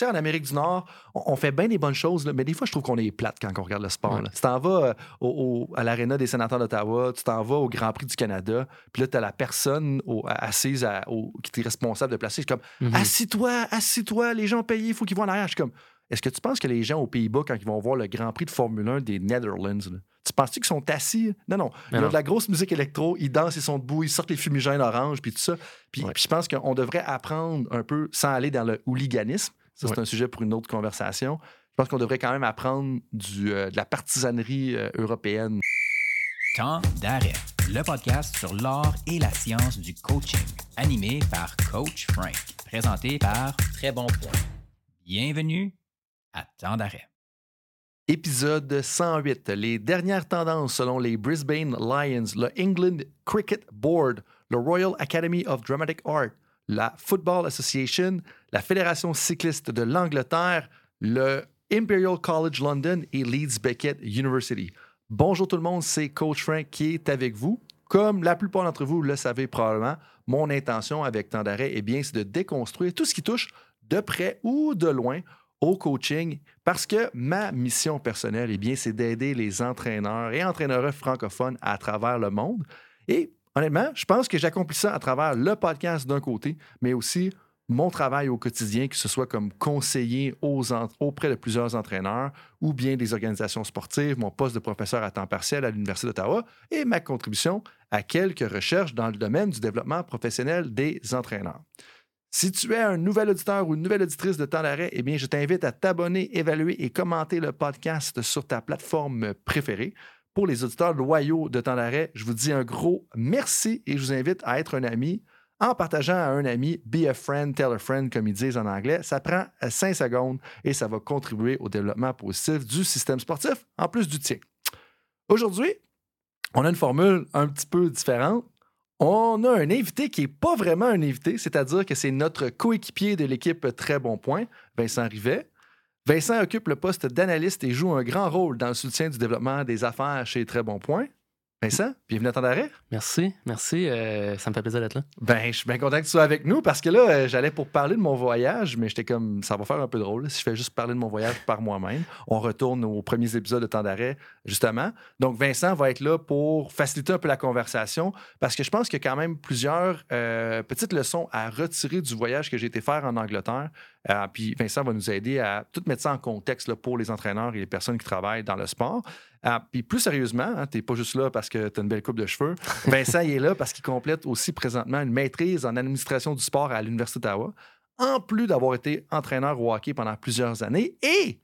sais, en Amérique du Nord, on, fait bien des bonnes choses, mais des fois, je trouve qu'on est plate quand on regarde le sport. Tu t'en vas euh, à l'Arena des sénateurs d'Ottawa, tu t'en vas au Grand Prix du Canada, puis là, tu as la personne assise qui est responsable de placer. Je suis comme, mm-hmm. assis-toi, assis-toi, les gens payés, il faut qu'ils voient en arrière. Je suis comme, est-ce que tu penses que les gens aux Pays-Bas, quand ils vont voir le Grand Prix de Formule 1 des Netherlands, tu penses qu'ils sont assis? Non, non. Ils ont de la grosse musique électro, ils dansent, ils sont debout, ils sortent les fumigènes orange, puis tout ça. Puis, je pense qu'on devrait apprendre un peu, sans aller dans le hooliganisme, ça c'est un sujet pour une autre conversation, je pense qu'on devrait quand même apprendre du, euh, de la partisanerie euh, européenne. Temps d'arrêt, le podcast sur l'art et la science du coaching, animé par Coach Frank, présenté par Très Bon Point. Bienvenue à Temps d'arrêt. Épisode 108. Les dernières tendances selon les Brisbane Lions, le England Cricket Board, le Royal Academy of Dramatic Art, la Football Association, la Fédération cycliste de l'Angleterre, le Imperial College London et Leeds Beckett University. Bonjour tout le monde, c'est Coach Frank qui est avec vous. Comme la plupart d'entre vous le savez probablement, mon intention avec Temps d'arrêt, eh bien, c'est de déconstruire tout ce qui touche de près ou de loin au coaching parce que ma mission personnelle, eh bien, c'est d'aider les entraîneurs et entraîneurs francophones à travers le monde. Honnêtement, je pense que j'accomplis ça à travers le podcast d'un côté, mais aussi mon travail au quotidien, que ce soit comme conseiller auprès de plusieurs entraîneurs ou bien des organisations sportives, mon poste de professeur à temps partiel à l'Université d'Ottawa et ma contribution à quelques recherches dans le domaine du développement professionnel des entraîneurs. Si tu es un nouvel auditeur ou une nouvelle auditrice de Temps d'arrêt, eh bien, je t'invite à t'abonner, évaluer et commenter le podcast sur ta plateforme préférée. Pour les auditeurs loyaux de Temps d'arrêt, je vous dis un gros merci et je vous invite à être un ami en partageant à un ami, be a friend, tell a friend, comme ils disent en anglais. Ça prend 5 secondes et ça va contribuer au développement positif du système sportif, en plus du tien. Aujourd'hui, on a une formule un petit peu différente on a un invité qui n'est pas vraiment un invité, c'est-à-dire que c'est notre coéquipier de l'équipe Très Bon Point, Vincent Rivet. Vincent occupe le poste d'analyste et joue un grand rôle dans le soutien du développement des affaires chez Très Bon Point. Vincent, bienvenue à temps d'arrêt. Merci, merci. Euh, ça me fait plaisir d'être là. Ben, je suis bien content que tu sois avec nous parce que là, euh, j'allais pour parler de mon voyage, mais j'étais comme, ça va faire un peu drôle si je fais juste parler de mon voyage par moi-même. On retourne aux premiers épisodes de temps d'arrêt, justement. Donc, Vincent va être là pour faciliter un peu la conversation parce que je pense qu'il y a quand même plusieurs euh, petites leçons à retirer du voyage que j'ai été faire en Angleterre. Puis Vincent va nous aider à tout mettre ça en contexte pour les entraîneurs et les personnes qui travaillent dans le sport. Ah, puis plus sérieusement, hein, tu n'es pas juste là parce que tu as une belle coupe de cheveux. Vincent il est là parce qu'il complète aussi présentement une maîtrise en administration du sport à l'Université d'Ottawa, en plus d'avoir été entraîneur au hockey pendant plusieurs années et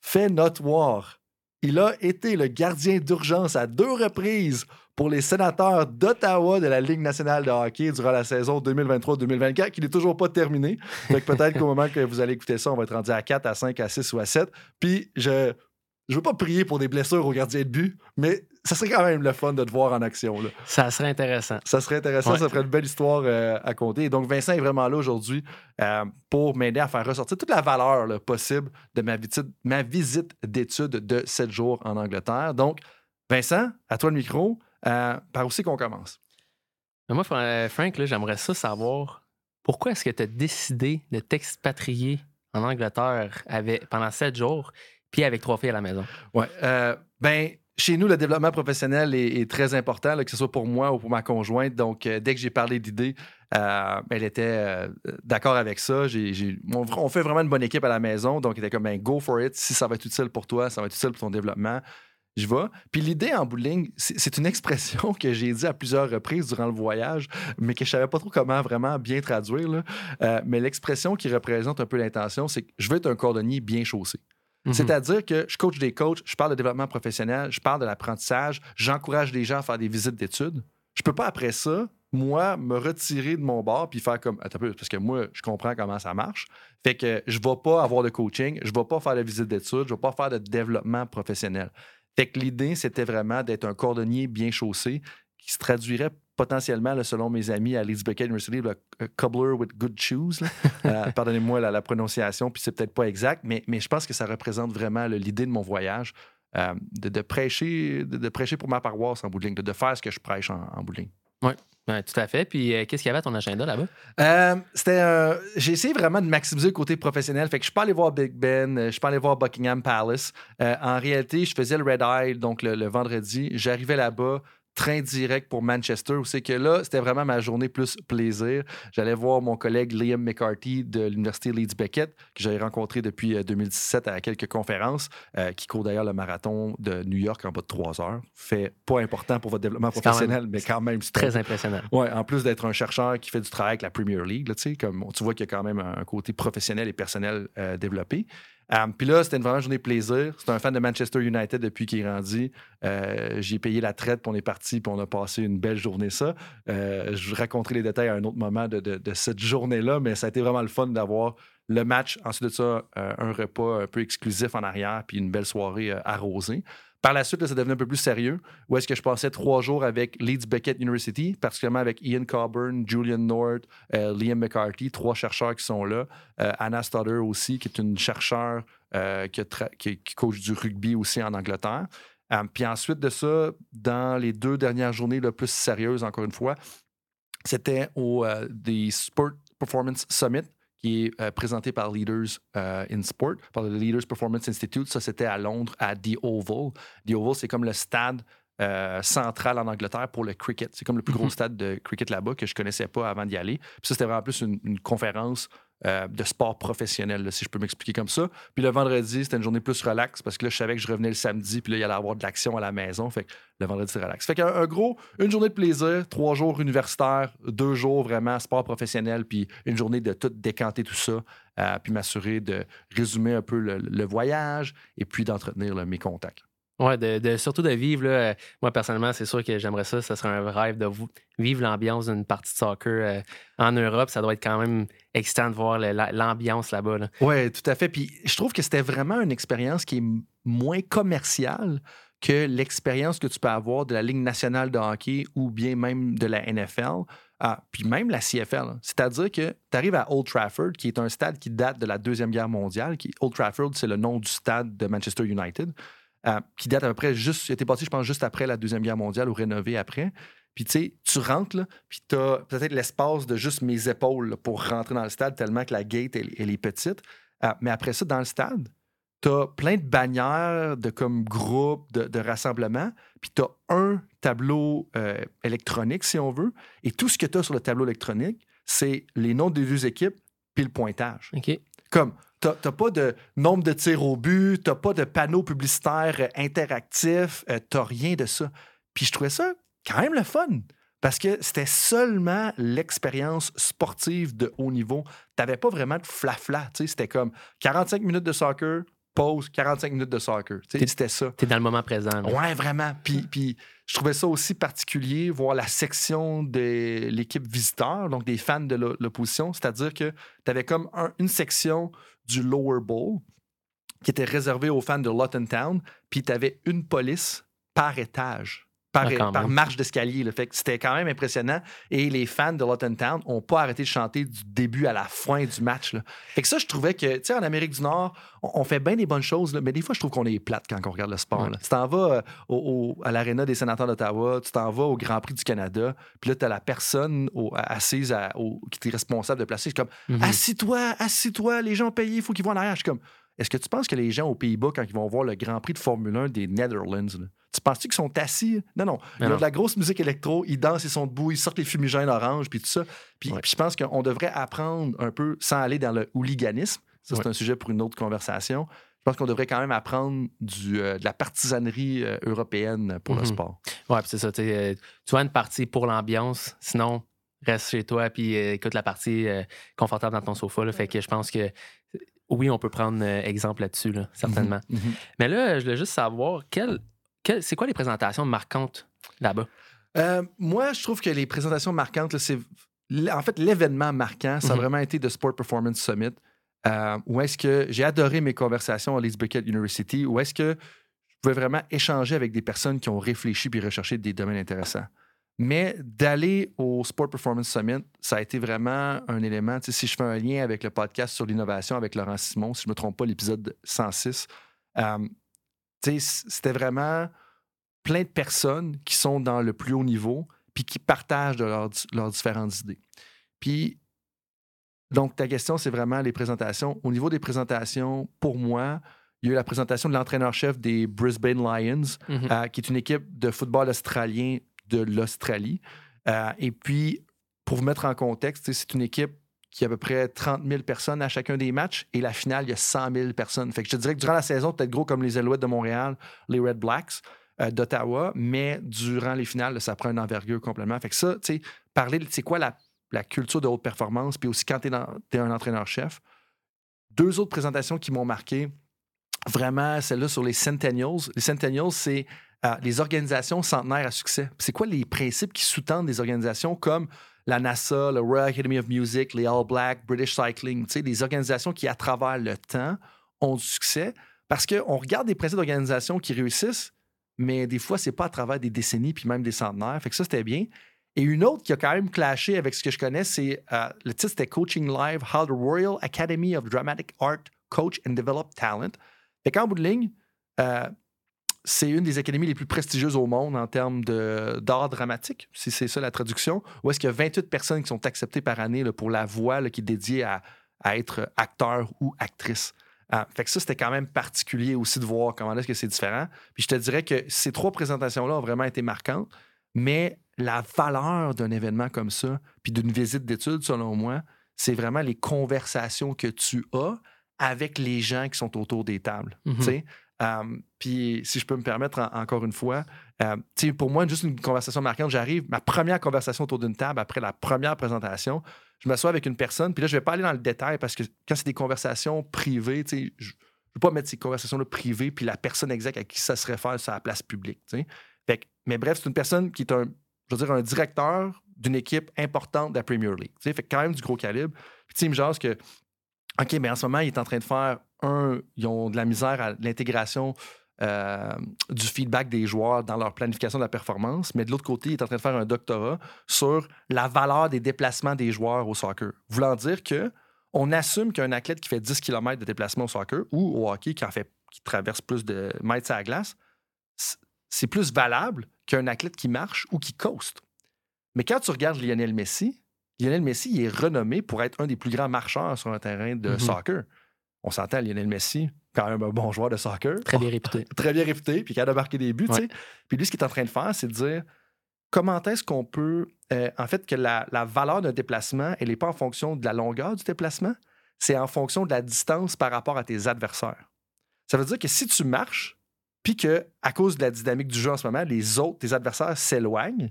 fait notoire. Il a été le gardien d'urgence à deux reprises pour les sénateurs d'Ottawa de la Ligue nationale de hockey durant la saison 2023-2024, qui n'est toujours pas terminée. peut-être qu'au moment que vous allez écouter ça, on va être rendu à 4, à 5, à 6 ou à 7. Puis je je veux pas prier pour des blessures au gardien de but, mais ça serait quand même le fun de te voir en action. Là. Ça serait intéressant. Ça serait intéressant, ça ferait une belle histoire euh, à compter. donc, Vincent est vraiment là aujourd'hui euh, pour m'aider à faire ressortir toute la valeur possible de ma visite, ma visite d'études de sept jours en Angleterre. Donc, Vincent, à toi le micro. Euh, par où c'est qu'on commence? Moi, Frank, j'aimerais ça savoir pourquoi est-ce que tu as décidé de t'expatrier en Angleterre avec, pendant sept jours puis avec trois filles à la maison? Oui. Euh, ben, chez nous, le développement professionnel est, très important, que ce soit pour moi ou pour ma conjointe. Donc, euh, dès que j'ai parlé d'idées, euh, elle était d'accord avec ça. on, fait vraiment une bonne équipe à la maison. Donc, elle était comme, ben, go for it. Si ça va être utile pour toi, ça va être utile pour ton développement, je vais. Puis l'idée en bowling, c'est une expression que j'ai dit à plusieurs reprises durant le voyage, mais que je savais pas trop comment vraiment bien traduire. mais l'expression qui représente un peu l'intention, c'est que je veux être un cordonnier bien chaussé. Mhm. C'est-à-dire que je coach des coachs, je parle de développement professionnel, je parle de l'apprentissage, j'encourage des gens à faire des visites d'études. Je peux pas, après ça, moi, me retirer de mon bar puis faire comme. Attends, parce que moi, je comprends comment ça marche. Fait que je ne vais pas avoir de coaching, je ne vais pas faire de visite d'études, je ne vais pas faire de développement professionnel. Fait que l'idée, c'était vraiment d'être un cordonnier bien chaussé qui se traduirait potentiellement, selon mes amis à Beckett University, le cobbler with good shoes. Euh, pardonnez-moi la, prononciation, puis c'est peut-être pas exact, mais, mais je pense que ça représente vraiment l'idée de mon voyage, euh, de, prêcher, de, prêcher pour ma paroisse en bout de, de, faire ce que je prêche en, en bout Ouais, tout à fait. Puis euh, qu'est-ce qu'il y avait à ton agenda là-bas? Euh, c'était un- J'ai essayé vraiment de maximiser le côté professionnel. Fait que je suis pas allé voir Big Ben, euh, je suis pas allé voir Buckingham Palace. Euh, en réalité, je faisais le Red Eye, donc le vendredi. J'arrivais là-bas, train direct pour Manchester, où c'est que là, c'était vraiment ma journée plus plaisir. J'allais voir mon collègue Liam McCarthy de l'Université Leeds Beckett, que j'avais rencontré depuis euh, 2017 à quelques conférences, euh, qui court d'ailleurs le marathon de New York en bas de trois heures. Fait pas important pour votre développement C'est quand même- professionnel, mais quand même, c'est Très impressionnant. Ouais, en plus d'être un chercheur qui fait du travail avec la Premier League, là, comme tu vois qu'il y a quand même un côté professionnel et personnel euh, développé. Euh, Puis là, c'était une vraiment journée plaisir. C'est un fan de Manchester United depuis qu'il est grandi. Euh, J'ai payé la traite, puis on est parti, puis on a passé une belle journée, ça. Euh, je vous raconterai les détails à un autre moment de, de- cette journée-là, mais ça a été vraiment le fun d'avoir le match. Ensuite de ça, un repas un peu exclusif en arrière, puis une belle soirée arrosée. Par la suite, ça devenait un peu plus sérieux. Où est-ce que je passais trois jours avec Leeds Beckett University, particulièrement avec Ian Coburn, Julian North, euh, Liam McCarthy, trois chercheurs qui sont là. Euh, Anna Stoddard aussi, qui est une chercheure euh, qui, coach du rugby aussi en Angleterre. Euh, puis ensuite de ça, dans les deux dernières journées le plus sérieuses, encore une fois, c'était au des Sport Performance Summit qui est euh, présenté par Leaders euh, in Sport, par le Leaders Performance Institute. Ça, c'était à Londres, à The Oval. The Oval, c'est comme le stade euh, central en Angleterre pour le cricket. C'est comme le plus gros Mhm. stade de cricket là-bas que je connaissais pas avant d'y aller. Puis ça, c'était vraiment plus une, une conférence euh, de sport professionnel, si je peux m'expliquer comme ça. Puis le vendredi, c'était une journée plus relax parce que là, je savais que je revenais le samedi, puis là, il allait avoir de l'action à la maison. Fait que le vendredi, c'est relax. Fait qu'un un gros, une journée de plaisir, trois jours universitaires, deux jours vraiment sport professionnel, puis une journée de tout décanter tout ça, euh, puis m'assurer de résumer un peu le, voyage et puis d'entretenir mes contacts. Ouais, de, surtout de vivre. Là, euh, moi, personnellement, c'est sûr que j'aimerais ça. Ce serait un rêve de vivre l'ambiance d'une partie de soccer euh, en Europe. Ça doit être quand même excitant de voir l'ambiance là-bas. là. Oui, tout à fait. Puis je trouve que c'était vraiment une expérience qui est moins commerciale que l'expérience que tu peux avoir de la Ligue nationale de hockey ou bien même de la NFL, ah, puis même la CFL. C'est-à-dire que tu arrives à Old Trafford, qui est un stade qui date de la Deuxième Guerre mondiale. Old Trafford, c'est le nom du stade de Manchester United, euh, qui date à peu près juste, il a été bâti, je pense, juste après la Deuxième Guerre mondiale ou rénové après. Puis tu sais, tu rentres, là, puis tu as peut-être l'espace de juste mes épaules là, pour rentrer dans le stade, tellement que la gate, elle, elle est petite. Euh, mais après ça, dans le stade, tu as plein de bannières de comme groupe, de, de rassemblement, puis tu as un tableau euh, électronique, si on veut, et tout ce que tu as sur le tableau électronique, c'est les noms des deux équipes puis le pointage. OK. Comme, t'as pas de nombre de tirs au but, t'as pas de panneaux publicitaires euh, interactifs, euh, t'as rien de ça. Puis je trouvais ça quand même le fun. Parce que c'était seulement l'expérience sportive de haut niveau. T'avais pas vraiment de flafla. tu sais, C'était comme 45 minutes de soccer, pause, 45 minutes de soccer. Tu sais, T'es- C'était ça. T'es dans le moment présent. là. Ouais, vraiment. Puis, puis je trouvais ça aussi particulier, voir la section de l'équipe visiteur, donc des fans de l'o- l'opposition. C'est-à-dire que tu avais comme un- une section du Lower Bowl qui était réservée aux fans de Luton Town, puis tu avais une police par étage. Par, Ah, par marche d'escalier. là. Fait que c'était quand même impressionnant. Et les fans de Luton Town n'ont pas arrêté de chanter du début à la fin du match. là. Fait que ça, je trouvais que, tu sais, en Amérique du Nord, on, on fait bien des bonnes choses, là, mais des fois, je trouve qu'on est plate quand on regarde le sport. Ouais. là. Tu t'en vas euh, au- au- à l'Arena des sénateurs d'Ottawa, tu t'en vas au Grand Prix du Canada, puis là, tu as la personne au- assise à- qui est responsable de placer. Je suis comme, Mhm. assis-toi, assis-toi, les gens ont payé, il faut qu'ils vont en arrière. Je suis comme, est-ce que tu penses que les gens aux Pays-Bas, quand ils vont voir le Grand Prix de Formule 1 des Netherlands, là, tu penses-tu qu'ils sont assis? Non, non. Ils Non, ont de la grosse musique électro, ils dansent, ils sont debout, ils sortent les fumigènes orange, puis tout ça. Puis, Ouais. puis je pense qu'on devrait apprendre un peu, sans aller dans le hooliganisme, ça c'est Ouais. un sujet pour une autre conversation, je pense qu'on devrait quand même apprendre du, euh, de la partisanerie euh, européenne pour le Mhm. sport. Ouais, puis c'est ça. tu sais, euh, Tu vois une partie pour l'ambiance, sinon, reste chez toi puis écoute la partie confortable dans ton sofa. là. Fait que je pense que oui, on peut prendre exemple là-dessus, là, certainement. Mhm. Mhm. Mais là, je voulais juste savoir, quel- c'est quoi les présentations marquantes là-bas? Euh, moi, je trouve que les présentations marquantes, c'est en fait l'événement marquant, ça a Mhm. vraiment été de Sport Performance Summit. euh, où est-ce que j'ai adoré mes conversations à Leeds Beckett University, où est-ce que je pouvais vraiment échanger avec des personnes qui ont réfléchi puis recherché des domaines intéressants. Mais d'aller au Sport Performance Summit, ça a été vraiment un élément. Si je fais un lien avec le podcast sur l'innovation avec Laurent Simon, si je ne me trompe pas, l'épisode 106, euh, tu sais, c- c'était vraiment plein de personnes qui sont dans le plus haut niveau, puis qui partagent de leurs, leurs différentes idées. Puis, donc, ta question, c'est vraiment les présentations. Au niveau des présentations, pour moi, il y a eu la présentation de l'entraîneur-chef des Brisbane Lions, Mhm. euh, qui est une équipe de football australien de l'Australie. Euh, et puis, pour vous mettre en contexte, c'est une équipe qui a à peu près 30 000 personnes à chacun des matchs. Et la finale, il y a 100 000 personnes. Je dirais que durant la saison, peut-être gros comme les Alouettes de Montréal, les Red Blacks euh, d'Ottawa, mais durant les finales, ça prend une envergure complètement. Fait que ça, parler de quoi la, culture de haute performance, puis aussi quand tu es, un entraîneur-chef. Deux autres présentations qui m'ont marqué, vraiment celle-là sur les Centennials. Les Centennials, c'est euh, les organisations centenaires à succès. C'est quoi les principes qui sous-tendent des organisations comme la NASA, le Royal Academy of Music, les All Blacks, British Cycling, des organisations qui, à travers le temps, ont du succès parce qu'on regarde des principes d'organisations qui réussissent, mais des fois, c'est pas à travers des décennies puis même des centenaires. Fait que ça, c'était bien. Et une autre qui a quand même clashé avec ce que je connais, c'est euh, le titre, c'était Coaching Live, How the Royal Academy of Dramatic Art Coach and Develop Talent. Fait qu'en bout de ligne, euh, c'est une des académies les plus prestigieuses au monde en termes de- d'art dramatique, si c'est ça la traduction, où est-ce qu'il y a 28 personnes qui sont acceptées par année là, pour la voix là, qui est dédiée à, à être acteur ou actrice. Ah, fait que ça, c'était quand même particulier aussi de voir comment est-ce que c'est différent. Puis je te dirais que ces trois présentations-là ont vraiment été marquantes, mais la valeur d'un événement comme ça, puis d'une visite d'études, selon moi, c'est vraiment les conversations que tu as avec les gens qui sont autour des tables. Tu sais. Um, puis, si je peux me permettre, en- encore une fois, sais, pour moi, juste une conversation marquante, j'arrive, ma première conversation autour d'une table, après la première présentation, je m'assois avec une personne, puis là, je vais pas aller dans le détail parce que quand c'est des conversations privées, je ne veux pas mettre ces conversations-là privées, puis la personne exacte à qui ça se réfère sur la place publique. Fait que- mais bref, c'est une personne qui est un, je veux dire, un directeur d'une équipe importante de la Premier League, fait quand même du gros calibre. Puis, il me jase que OK, mais en ce moment, il est en train de faire un. Ils ont de la misère à l'intégration euh, du feedback des joueurs dans leur planification de la performance, mais de l'autre côté, il est en train de faire un doctorat sur la valeur des déplacements des joueurs au soccer. Voulant dire que on assume qu'un athlète qui fait 10 km de déplacement au soccer ou au hockey qui en fait qui traverse plus de mètres à la glace, c'est plus valable qu'un athlète qui marche ou qui coaste. Mais quand tu regardes Lionel Messi, Lionel Messi il est renommé pour être un des plus grands marcheurs sur un terrain de Mhm. soccer. On s'entend, Lionel Messi, quand même un bon joueur de soccer. Très bien réputé. Très bien réputé, puis qui a marqué des buts. Ouais. Puis lui, ce qu'il est en train de faire, c'est de dire comment est-ce qu'on peut. euh, en fait, que la, la valeur d'un déplacement, elle n'est pas en fonction de la longueur du déplacement, c'est en fonction de la distance par rapport à tes adversaires. Ça veut dire que si tu marches, puis que à cause de la dynamique du jeu en ce moment, les autres, tes adversaires s'éloignent,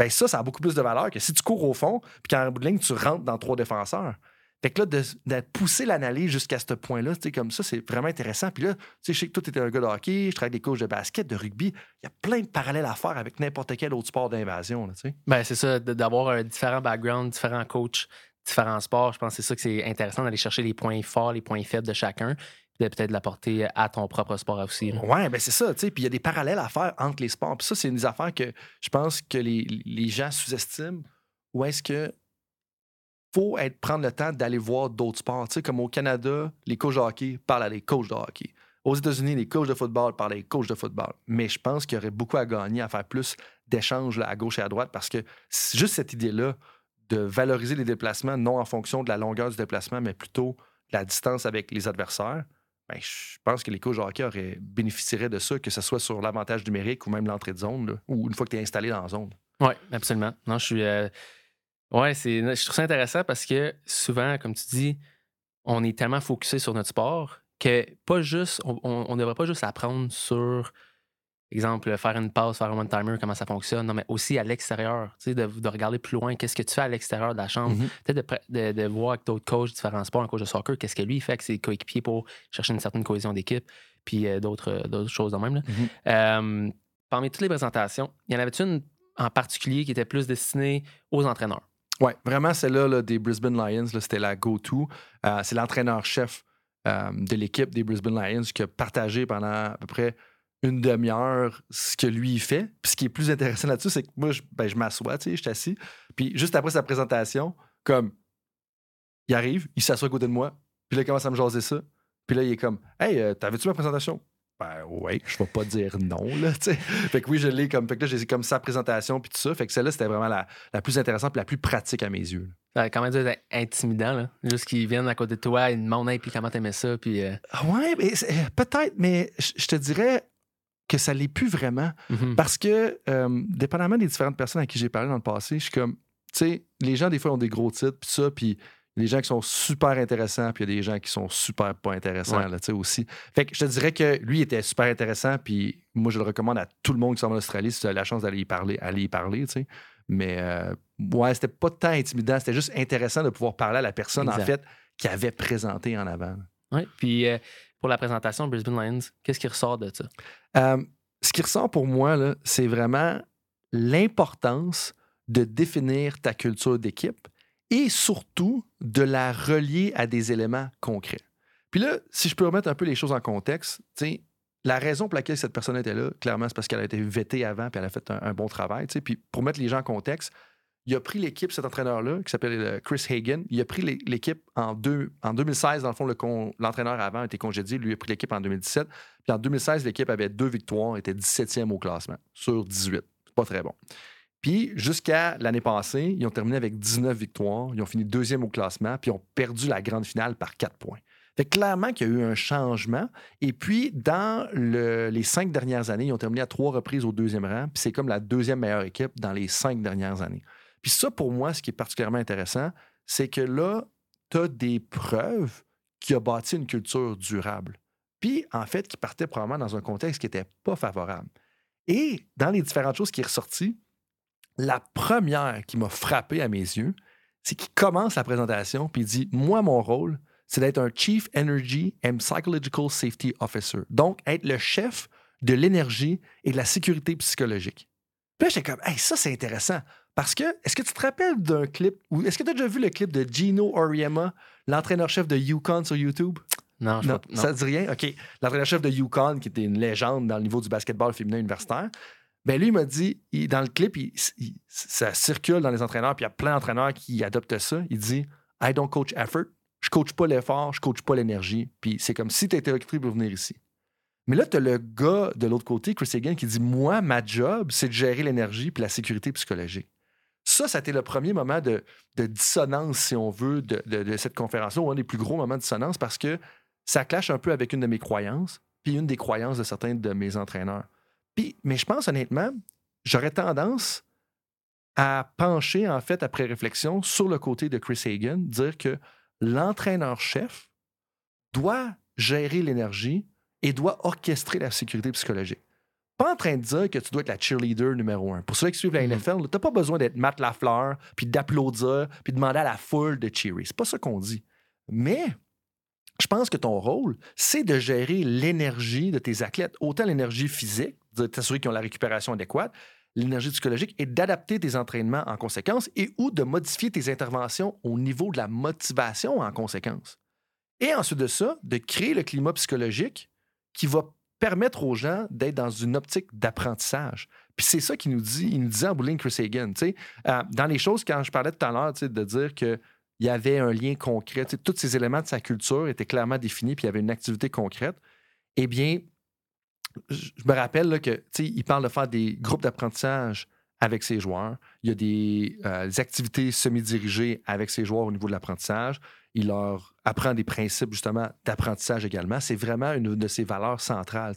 ben ça, ça a beaucoup plus de valeur que si tu cours au fond, puis qu'en bout de ligne, tu rentres dans trois défenseurs. Fait que là, de, pousser l'analyse jusqu'à ce point-là, comme ça, c'est vraiment intéressant. Puis là, tu sais, je sais que toi, tu un gars de hockey, je travaille avec des coachs de basket, de rugby. Il y a plein de parallèles à faire avec n'importe quel autre sport d'invasion. Ben, c'est ça, d'avoir un différent background, différents coachs, différents sports. Je pense que c'est ça que c'est intéressant d'aller chercher les points forts, les points faibles de chacun, peut-être l'apporter à ton propre sport aussi. là. Ouais, ben c'est ça. Puis il y a des parallèles à faire entre les sports. Puis ça, c'est une des affaires que je pense que les, les gens sous-estiment. Ou est-ce que faut être, prendre le temps d'aller voir d'autres sports? Comme au Canada, les coachs de hockey parlent à des coachs de hockey. Aux États-Unis, les coachs de football parlent à des coachs de football. Mais je pense qu'il y aurait beaucoup à gagner à faire plus d'échanges à gauche et à droite parce que juste cette idée-là de valoriser les déplacements, non en fonction de la longueur du déplacement, mais plutôt la distance avec les adversaires, ben, je pense que les coachs de bénéficieraient de ça, que ce soit sur l'avantage numérique ou même l'entrée de zone, ou une fois que tu es installé dans la zone. Oui, absolument. Non, je suis. euh, Ouais, c'est. Je trouve ça intéressant parce que souvent, comme tu dis, on est tellement focusé sur notre sport que pas juste. On ne devrait pas juste apprendre sur, exemple, faire une passe, faire un one-timer, comment ça fonctionne. Non, mais aussi à l'extérieur. Tu sais, de, de regarder plus loin, qu'est-ce que tu fais à l'extérieur de la chambre. Mhm. Peut-être de, de, de voir avec d'autres coachs, différents sports, un coach de soccer, qu'est-ce que lui il fait avec ses coéquipiers pour chercher une certaine cohésion d'équipe, puis euh, d'autres euh, d'autres choses de même. là. Mhm. Euh, parmi toutes les présentations, il y en avait une en particulier qui était plus destinée aux entraîneurs? Oui, vraiment, celle-là là, des Brisbane Lions, c'était la go-to. Euh, c'est l'entraîneur-chef euh, de l'équipe des Brisbane Lions qui a partagé pendant à peu près une demi-heure ce que lui il fait. Puis ce qui est plus intéressant là-dessus, c'est que moi, je, ben, je m'assois, tu sais, je suis assis. Puis juste après sa présentation, comme il arrive, il s'assoit à côté de moi, puis là, il commence à me jaser ça. Puis là, il est comme Hey, euh, t'avais-tu ma présentation? Ben oui, je vais pas dire non, là, tu sais. Fait que oui, je l'ai comme. Fait que là, j'ai comme sa présentation puis tout ça. Fait que celle-là, c'était vraiment la, la plus intéressante et la plus pratique à mes yeux. Ça quand même dire intimidant, là. Juste qu'ils viennent à côté de toi, ils demandent, hey, puis comment t'aimais ça, puis. euh, Ah Ouais, peut-être, mais je te dirais que ça l'est plus vraiment. mhm. Parce que, euh, dépendamment des différentes personnes à qui j'ai parlé dans le passé, je suis comme, tu sais, les gens, des fois, ont des gros titres, puis ça, puis il y a des gens qui sont super intéressants, puis il y a des gens qui sont super pas intéressants, Ouais. là, tu sais, aussi. Fait que je te dirais que lui était super intéressant, puis moi, je le recommande à tout le monde qui s'en va en Australie, si tu as la chance d'aller y parler, aller y parler, tu sais. Mais, euh, ouais, c'était pas tant intimidant, c'était juste intéressant de pouvoir parler à la personne, en fait, qui avait présenté en avant. Ouais. Puis euh, pour la présentation Brisbane Lions, qu'est-ce qui ressort de ça? Euh, ce qui ressort pour moi, c'est vraiment l'importance de définir ta culture d'équipe et surtout de la relier à des éléments concrets. Puis là, si je peux remettre un peu les choses en contexte, la raison pour laquelle cette personne était là, clairement, c'est parce qu'elle a été vêtée avant puis elle a fait un, un bon travail. Puis pour mettre les gens en contexte, il a pris l'équipe, cet entraîneur-là, qui s'appelle euh, Chris Hagan. Il a pris l'é- l'équipe en, en 2016. Dans le fond, l'entraîneur avant a été congédié. Lui a pris l'équipe en 2017. Puis en 2016, l'équipe avait deux victoires, était 17e au classement sur 18. C'est pas très bon. Puis jusqu'à l'année passée, ils ont terminé avec 19 victoires. Ils ont fini deuxième au classement, puis ils ont perdu la grande finale par 4 points. Fait clairement qu'il y a eu un changement. Et puis, dans le- les cinq dernières années, ils ont terminé à trois reprises au deuxième rang. Puis c'est comme la deuxième meilleure équipe dans les cinq dernières années. Puis ça, pour moi, ce qui est particulièrement intéressant, c'est que là, tu as des preuves qui a bâti une culture durable. Puis, en fait, qui partait probablement dans un contexte qui n'était pas favorable. Et dans les différentes choses qui est ressorties, la première qui m'a frappé à mes yeux, c'est qu'il commence la présentation puis il dit Moi, mon rôle, c'est d'être un Chief Energy and Psychological Safety Officer. Donc, être le chef de l'énergie et de la sécurité psychologique. Puis là, j'étais comme Hey, ça, c'est intéressant. Parce que, est-ce que tu te rappelles d'un clip, ou est-ce que tu as déjà vu le clip de Gino Oriema, l'entraîneur-chef de Yukon sur YouTube? Non, je Non, non. ça te dit rien? OK. L'entraîneur-chef de Yukon, qui était une légende dans le niveau du basketball féminin universitaire, ben lui, il m'a dit, il- dans le clip, il- il- ça circule dans les entraîneurs, puis il y a plein d'entraîneurs qui adoptent ça. Il dit I don't coach effort. Je coach pas l'effort, je coach pas l'énergie. Puis c'est comme si tu étais recruté pour venir ici. Mais là, tu as le gars de l'autre côté, Chris Hagan, qui dit Moi, ma job, c'est de gérer l'énergie puis la sécurité psychologique. Ça, été le premier moment de, dissonance, si on veut, de, cette conférence-là, ou un des plus gros moments de dissonance, parce que ça clash un peu avec une de mes croyances, puis une des croyances de certains de mes entraîneurs. Puis, mais je pense honnêtement, j'aurais tendance à pencher, en fait, après réflexion, sur le côté de Chris Hagan, dire que l'entraîneur-chef doit gérer l'énergie et doit orchestrer la sécurité psychologique. Pas en train de dire que tu dois être la cheerleader numéro un. Pour ceux qui suivent la Mhm. NFL, tu n'as pas besoin d'être Matt Lafleur, puis d'applaudir, puis de demander à la foule de cheerer. C'est pas ça qu'on dit. Mais je pense que ton rôle, c'est de gérer l'énergie de tes athlètes, autant l'énergie physique, de t'assurer qu'ils ont la récupération adéquate, l'énergie psychologique et d'adapter tes entraînements en conséquence et ou de modifier tes interventions au niveau de la motivation en conséquence. Et ensuite de ça, de créer le climat psychologique qui va permettre aux gens d'être dans une optique d'apprentissage. Puis c'est ça qu'il nous dit, il nous disait en bowling Chris Hagan. Euh, dans les choses, quand je parlais tout à l'heure, de dire qu'il y avait un lien concret, tous ces éléments de sa culture étaient clairement définis, puis il y avait une activité concrète. Eh bien, je me rappelle là, que, il parle de faire des groupes d'apprentissage avec ses joueurs. Il y a des, euh, des activités semi-dirigées avec ses joueurs au niveau de l'apprentissage. Il leur apprend des principes justement d'apprentissage également. C'est vraiment une de ses valeurs centrales.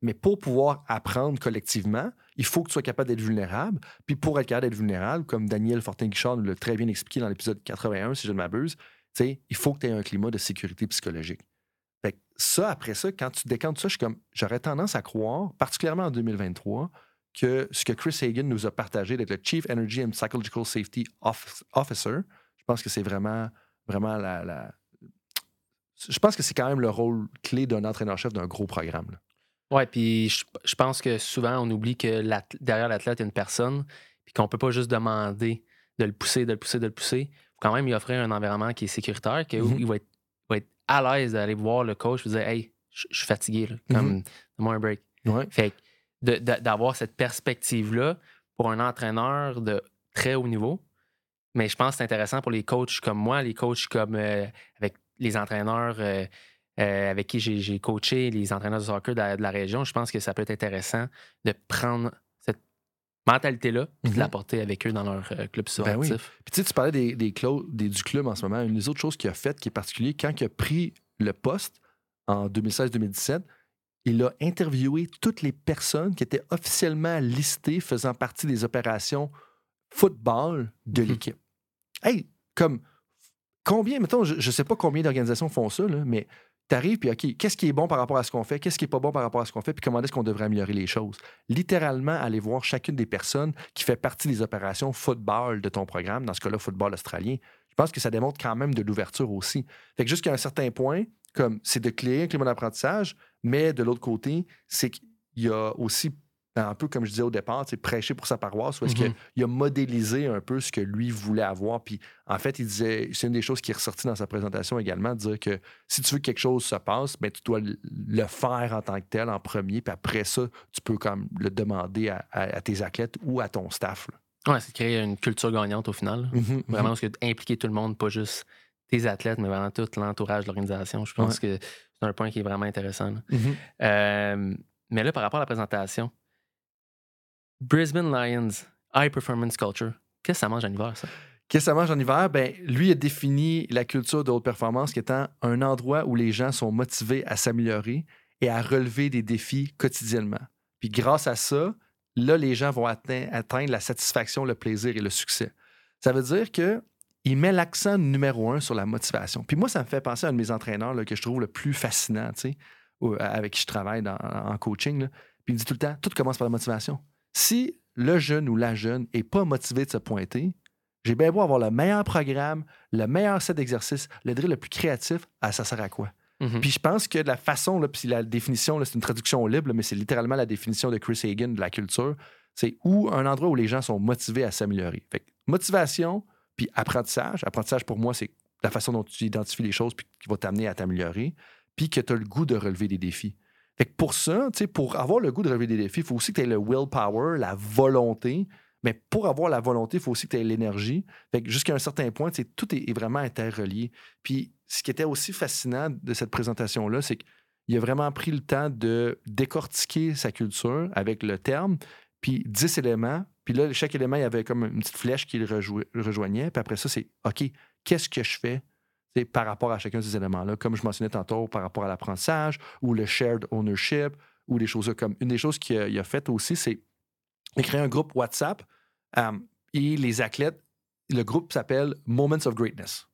Mais pour pouvoir apprendre collectivement, il faut que tu sois capable d'être vulnérable. Puis pour être capable d'être vulnérable, comme Daniel Fortin-Guichard nous l'a très bien expliqué dans l'épisode 81, si je ne m'abuse, tu sais, il faut que tu aies un climat de sécurité psychologique. Fait que ça, après ça, quand tu décantes ça, je suis comme, j'aurais tendance à croire, particulièrement en 2023, que ce que Chris Hagan nous a partagé d'être le Chief Energy and Psychological Safety Off- Officer, je pense que c'est vraiment, vraiment la, la- Je pense que c'est quand même le rôle clé d'un entraîneur-chef d'un gros programme. là. Ouais, puis je, je pense que souvent, on oublie que derrière l'athlète, il y a une personne, puis qu'on peut pas juste demander de le pousser, de le pousser, de le pousser. Il faut quand même lui offrir un environnement qui est sécuritaire, que, où Mhm. il va être, va être à l'aise d'aller voir le coach et dire Hey, je je suis fatigué, là, comme, donne-moi un break. Ouais. Fait d'avoir cette perspective-là pour un entraîneur de très haut niveau. Mais je pense que c'est intéressant pour les coachs comme moi, les coachs comme euh, avec les entraîneurs euh, euh, avec qui j'ai coaché les entraîneurs de soccer de la, de la région, je pense que ça peut être intéressant de prendre cette mentalité-là et de l'apporter avec eux dans leur club Ben oui. sportif. Puis tu sais, tu parlais des, des des- du club en ce moment. Une des autres choses qu'il a faites qui est particulier, quand il a pris le poste en 2016-2017, il a interviewé toutes les personnes qui étaient officiellement listées faisant partie des opérations football de Mhm. l'équipe. Hey, comme combien, mettons, je ne sais pas combien d'organisations font ça, là, mais tu arrives, puis OK, qu'est-ce qui est bon par rapport à ce qu'on fait, qu'est-ce qui est pas bon par rapport à ce qu'on fait, puis comment est-ce qu'on devrait améliorer les choses? Littéralement, aller voir chacune des personnes qui fait partie des opérations football de ton programme, dans ce cas-là, football australien. Je pense que ça démontre quand même de l'ouverture aussi. Fait que jusqu'à un certain point, comme c'est de créer un climat d'apprentissage, mais de l'autre côté, c'est qu'il y a aussi, un peu comme je disais au départ, c'est prêcher pour sa paroisse, où est-ce Mhm. qu'il a modélisé un peu ce que lui voulait avoir. Puis en fait, il disait, c'est une des choses qui est ressortie dans sa présentation également, de dire que si tu veux que quelque chose se passe, ben, tu dois le- faire en tant que tel en premier, puis après ça, tu peux comme le demander à, à- à tes athlètes ou à ton staff. là. Ouais, c'est de créer une culture gagnante au final. Mhm, Vraiment, parce que impliquer tout le monde, pas juste tes athlètes, mais vraiment tout l'entourage de l'organisation. Je pense que c'est un point qui est vraiment intéressant. mhm. Euh, mais là, par rapport à la présentation, Brisbane Lions, High Performance Culture, qu'est-ce que ça mange en hiver, ça? Qu'est-ce que ça mange en hiver? Ben, lui a défini la culture de haute performance qui étant un endroit où les gens sont motivés à s'améliorer et à relever des défis quotidiennement. Puis grâce à ça, là, les gens vont atteindre, la satisfaction, le plaisir et le succès. Ça veut dire que il met l'accent numéro un sur la motivation. Puis moi, ça me fait penser à un de mes entraîneurs là, que je trouve le plus fascinant, avec qui je travaille en coaching. Puis il me dit tout le temps, tout commence par la motivation. Si le jeune ou la jeune n'est pas motivé de se pointer, j'ai bien beau avoir le meilleur programme, le meilleur set d'exercices, le drill le plus créatif, ah, ça sert à quoi? Mhm. Puis je pense que de la façon, là, puis la définition, c'est une traduction libre, mais c'est littéralement la définition de Chris Hagan de la culture. C'est où un endroit où les gens sont motivés à s'améliorer. Fait que motivation, puis apprentissage. Apprentissage, pour moi, c'est la façon dont tu identifies les choses puis qui va t'amener à t'améliorer, puis que tu as le goût de relever des défis. Fait que pour ça, pour avoir le goût de relever des défis, il faut aussi que tu aies le willpower, la volonté. Mais pour avoir la volonté, il faut aussi que tu aies l'énergie. Fait que jusqu'à un certain point, tout est, vraiment interrelié. Puis ce qui était aussi fascinant de cette présentation-là, c'est qu'il a vraiment pris le temps de décortiquer sa culture avec le terme, puis 10 éléments. Puis là, chaque élément, il y avait comme une petite flèche qui le rejoi- le rejoignait. Puis après ça, c'est OK, qu'est-ce que je fais? Par rapport à chacun de ces éléments-là? Comme je mentionnais tantôt, par rapport à l'apprentissage ou le shared ownership ou des choses comme. Une des choses qu'il a, a faites aussi, c'est créé un groupe WhatsApp euh, et les athlètes, le groupe s'appelle Moments of Greatness.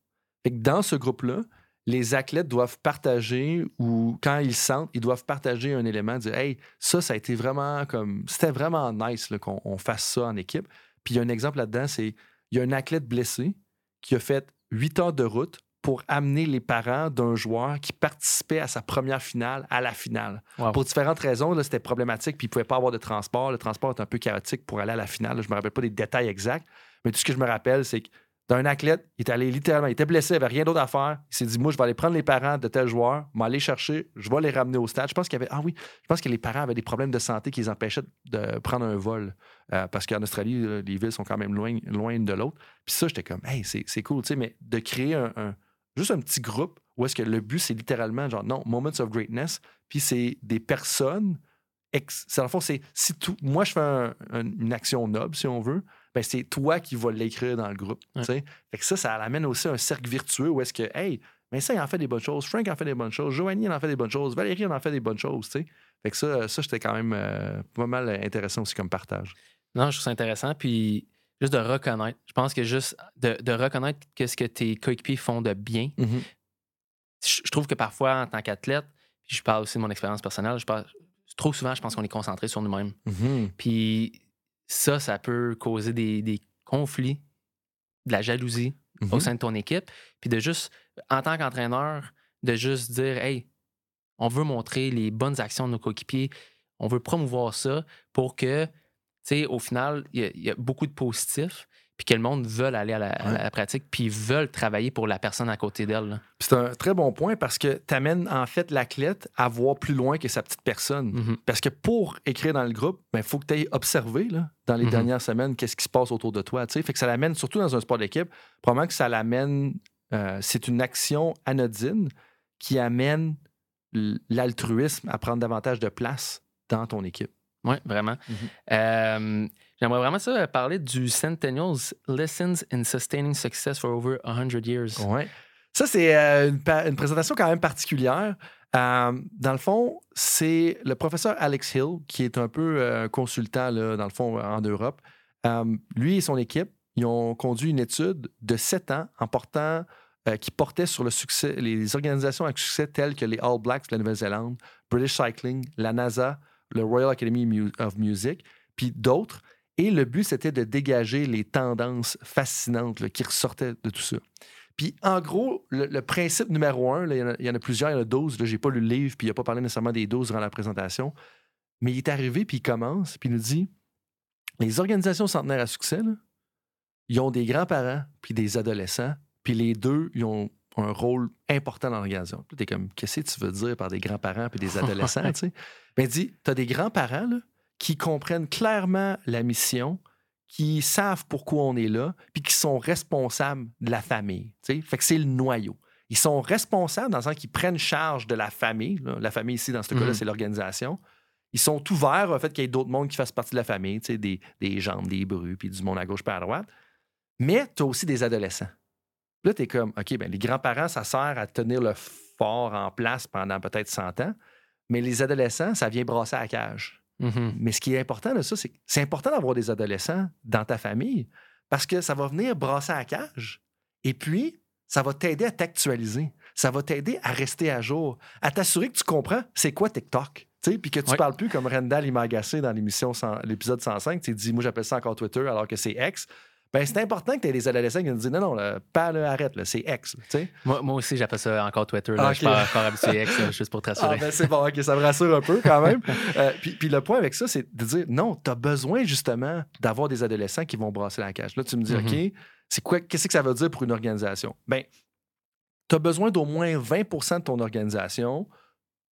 Dans ce groupe-là, les athlètes doivent partager ou quand ils sentent, ils doivent partager un élément, dire Hey, ça, ça a été vraiment comme. C'était vraiment nice qu'on on fasse ça en équipe. Puis il y a un exemple là-dedans, c'est il y a un athlète blessé qui a fait huit heures de route pour amener les parents d'un joueur qui participait à sa première finale à la finale. Wow. Pour différentes raisons, là, c'était problématique, puis il ne pouvait pas avoir de transport. Le transport est un peu chaotique pour aller à la finale. Je ne me rappelle pas des détails exacts, mais tout ce que je me rappelle, c'est que d'un athlète, il est allé littéralement, il était blessé, il n'avait rien d'autre à faire. Il s'est dit, moi, je vais aller prendre les parents de tel joueur, m'aller chercher, je vais les ramener au stade. Je pense qu'il y avait, ah oui, je pense que les parents avaient des problèmes de santé qui les empêchaient de prendre un vol. Euh, parce qu'en Australie, les villes sont quand même loin, loin de l'autre. Puis ça, j'étais comme, hey, c'est c'est cool, tu sais, mais de créer un, un- juste un petit groupe où est-ce que le but, c'est littéralement, genre, non, Moments of Greatness, puis c'est des personnes. Ex, dans le fond, c'est si tout, moi, je fais un- un- une action noble, si on veut, ben, c'est toi qui vas l'écrire dans le groupe. Fait que ça, ça amène aussi un cercle virtueux où est-ce que, hey, mais ça, il en fait des bonnes choses. Frank en fait des bonnes choses. Joanie, elle en fait des bonnes choses. Valérie, elle en fait des bonnes choses. Fait que ça, ça j'étais quand même euh, pas mal intéressant aussi comme partage. Non, je trouve ça intéressant. Puis juste de reconnaître. Je pense que juste de, de reconnaître qu'est-ce que tes coéquipiers font de bien. Je, je trouve que parfois, en tant qu'athlète, puis je parle aussi de mon expérience personnelle, je parle, trop souvent, je pense qu'on est concentré sur nous-mêmes. Mhm. Puis ça, ça peut causer des, des conflits, de la jalousie au Mhm. sein de ton équipe. Puis de juste, en tant qu'entraîneur, de juste dire, hey, on veut montrer les bonnes actions de nos coéquipiers, on veut promouvoir ça pour que, sais, au final, il y a- il y, a beaucoup de positifs, puis que le monde veut aller à la, à la pratique, puis ils veulent travailler pour la personne à côté d'elle. C'est un très bon point parce que tu amènes en fait l'athlète à voir plus loin que sa petite personne. Mhm. Parce que pour écrire dans le groupe, il faut que tu aies observé là, dans les Mhm. dernières semaines qu'est-ce qui se passe autour de toi. tu sais. Fait que ça l'amène, surtout dans un sport d'équipe, probablement que ça l'amène. euh, c'est une action anodine qui amène l'altruisme à prendre davantage de place dans ton équipe. Oui, vraiment. Mhm. Euh, J'aimerais vraiment ça euh, parler du Centennials Lessons in Sustaining Success for Over 100 Years. Ouais. Ça, c'est euh, une, présentation quand même particulière. Euh, dans le fond, c'est le professeur Alex Hill, qui est un peu euh, consultant, là, dans le fond, en Europe. Lui et son équipe, ils ont conduit une étude de sept ans en portant, qui portait sur le succès, les organisations à succès telles que les All Blacks de la Nouvelle-Zélande, British Cycling, la NASA, le Royal Academy of Music, puis d'autres. Et le but, c'était de dégager les tendances fascinantes qui ressortaient de tout ça. Puis, en gros, le, principe numéro un, il, y en a, plusieurs, il y en a 12. Je n'ai pas lu le livre, puis il n'a pas parlé nécessairement des 12 durant la présentation. Mais il est arrivé, puis il commence, puis il nous dit les organisations centenaires à succès, ils ont des grands-parents, puis des adolescents, puis les deux, ils ont un rôle important dans l'organisation. Puis tu es comme, qu'est-ce que tu veux dire par des grands-parents puis des adolescents, tu sais? Ben, il dit, tu as des grands-parents, là, qui comprennent clairement la mission, qui savent pourquoi on est là, puis qui sont responsables de la famille. tu sais? Fait que c'est le noyau. Ils sont responsables dans le sens qu'ils prennent charge de la famille. là. La famille ici, dans ce cas-là, Mhm. c'est l'organisation. Ils sont ouverts au fait qu'il y ait d'autres mondes qui fassent partie de la famille, des, des jambes, des brus, puis du monde à gauche puis à droite. Mais tu as aussi des adolescents. Là, tu es comme, OK, ben, les grands-parents, ça sert à tenir le fort en place pendant peut-être 100 ans. Mais les adolescents, ça vient brasser à la cage. Mhm. Mais ce qui est important de ça, c'est que c'est important d'avoir des adolescents dans ta famille parce que ça va venir brasser à la cage. Et puis, ça va t'aider à t'actualiser. Ça va t'aider à rester à jour, à t'assurer que tu comprends c'est quoi TikTok. tu sais, Puis que tu Ouais. parles plus comme Rendal, il m'a agacé dans l'émission, l'épisode 105. Tu dis, moi, j'appelle ça encore Twitter alors que c'est X. Ben, c'est important que tu aies des adolescents qui nous disent non, non, là, pas, là, arrête, c'est X. Moi, moi aussi, j'appelle ça encore Twitter. Là. Je suis pas encore habitué X, là, juste pour te Ah, rassurer. ben c'est bon, ok, ça me rassure un peu quand même. Euh, puis, puis le point avec ça, c'est de dire non, tu as besoin justement d'avoir des adolescents qui vont brasser la cage. Là, tu me dis, Mhm. OK, c'est quoi, qu'est-ce que ça veut dire pour une organisation? Ben, tu as besoin d'au moins 20% de ton organisation,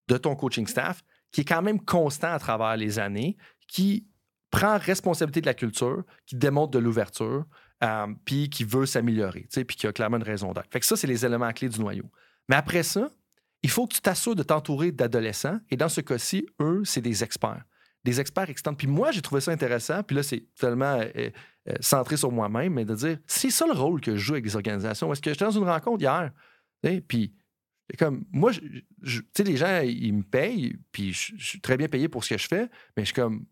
de ton coaching staff, qui est quand même constant à travers les années, qui prend responsabilité de la culture, qui démontre de l'ouverture, euh, puis qui veut s'améliorer, puis qui a clairement une raison d'être. Fait que ça, c'est les éléments clés du noyau. Mais après ça, il faut que tu t'assures de t'entourer d'adolescents. Et dans ce cas-ci, eux, c'est des experts. Des experts extends. Puis moi, j'ai trouvé ça intéressant. Puis là, c'est tellement euh, euh, centré sur moi-même, mais de dire, c'est ça le rôle que je joue avec les organisations. Est-ce que j'étais dans une rencontre hier? Puis, comme, moi, tu sais, les gens, ils me payent, puis je suis très bien payé pour ce que je fais, mais je suis comme,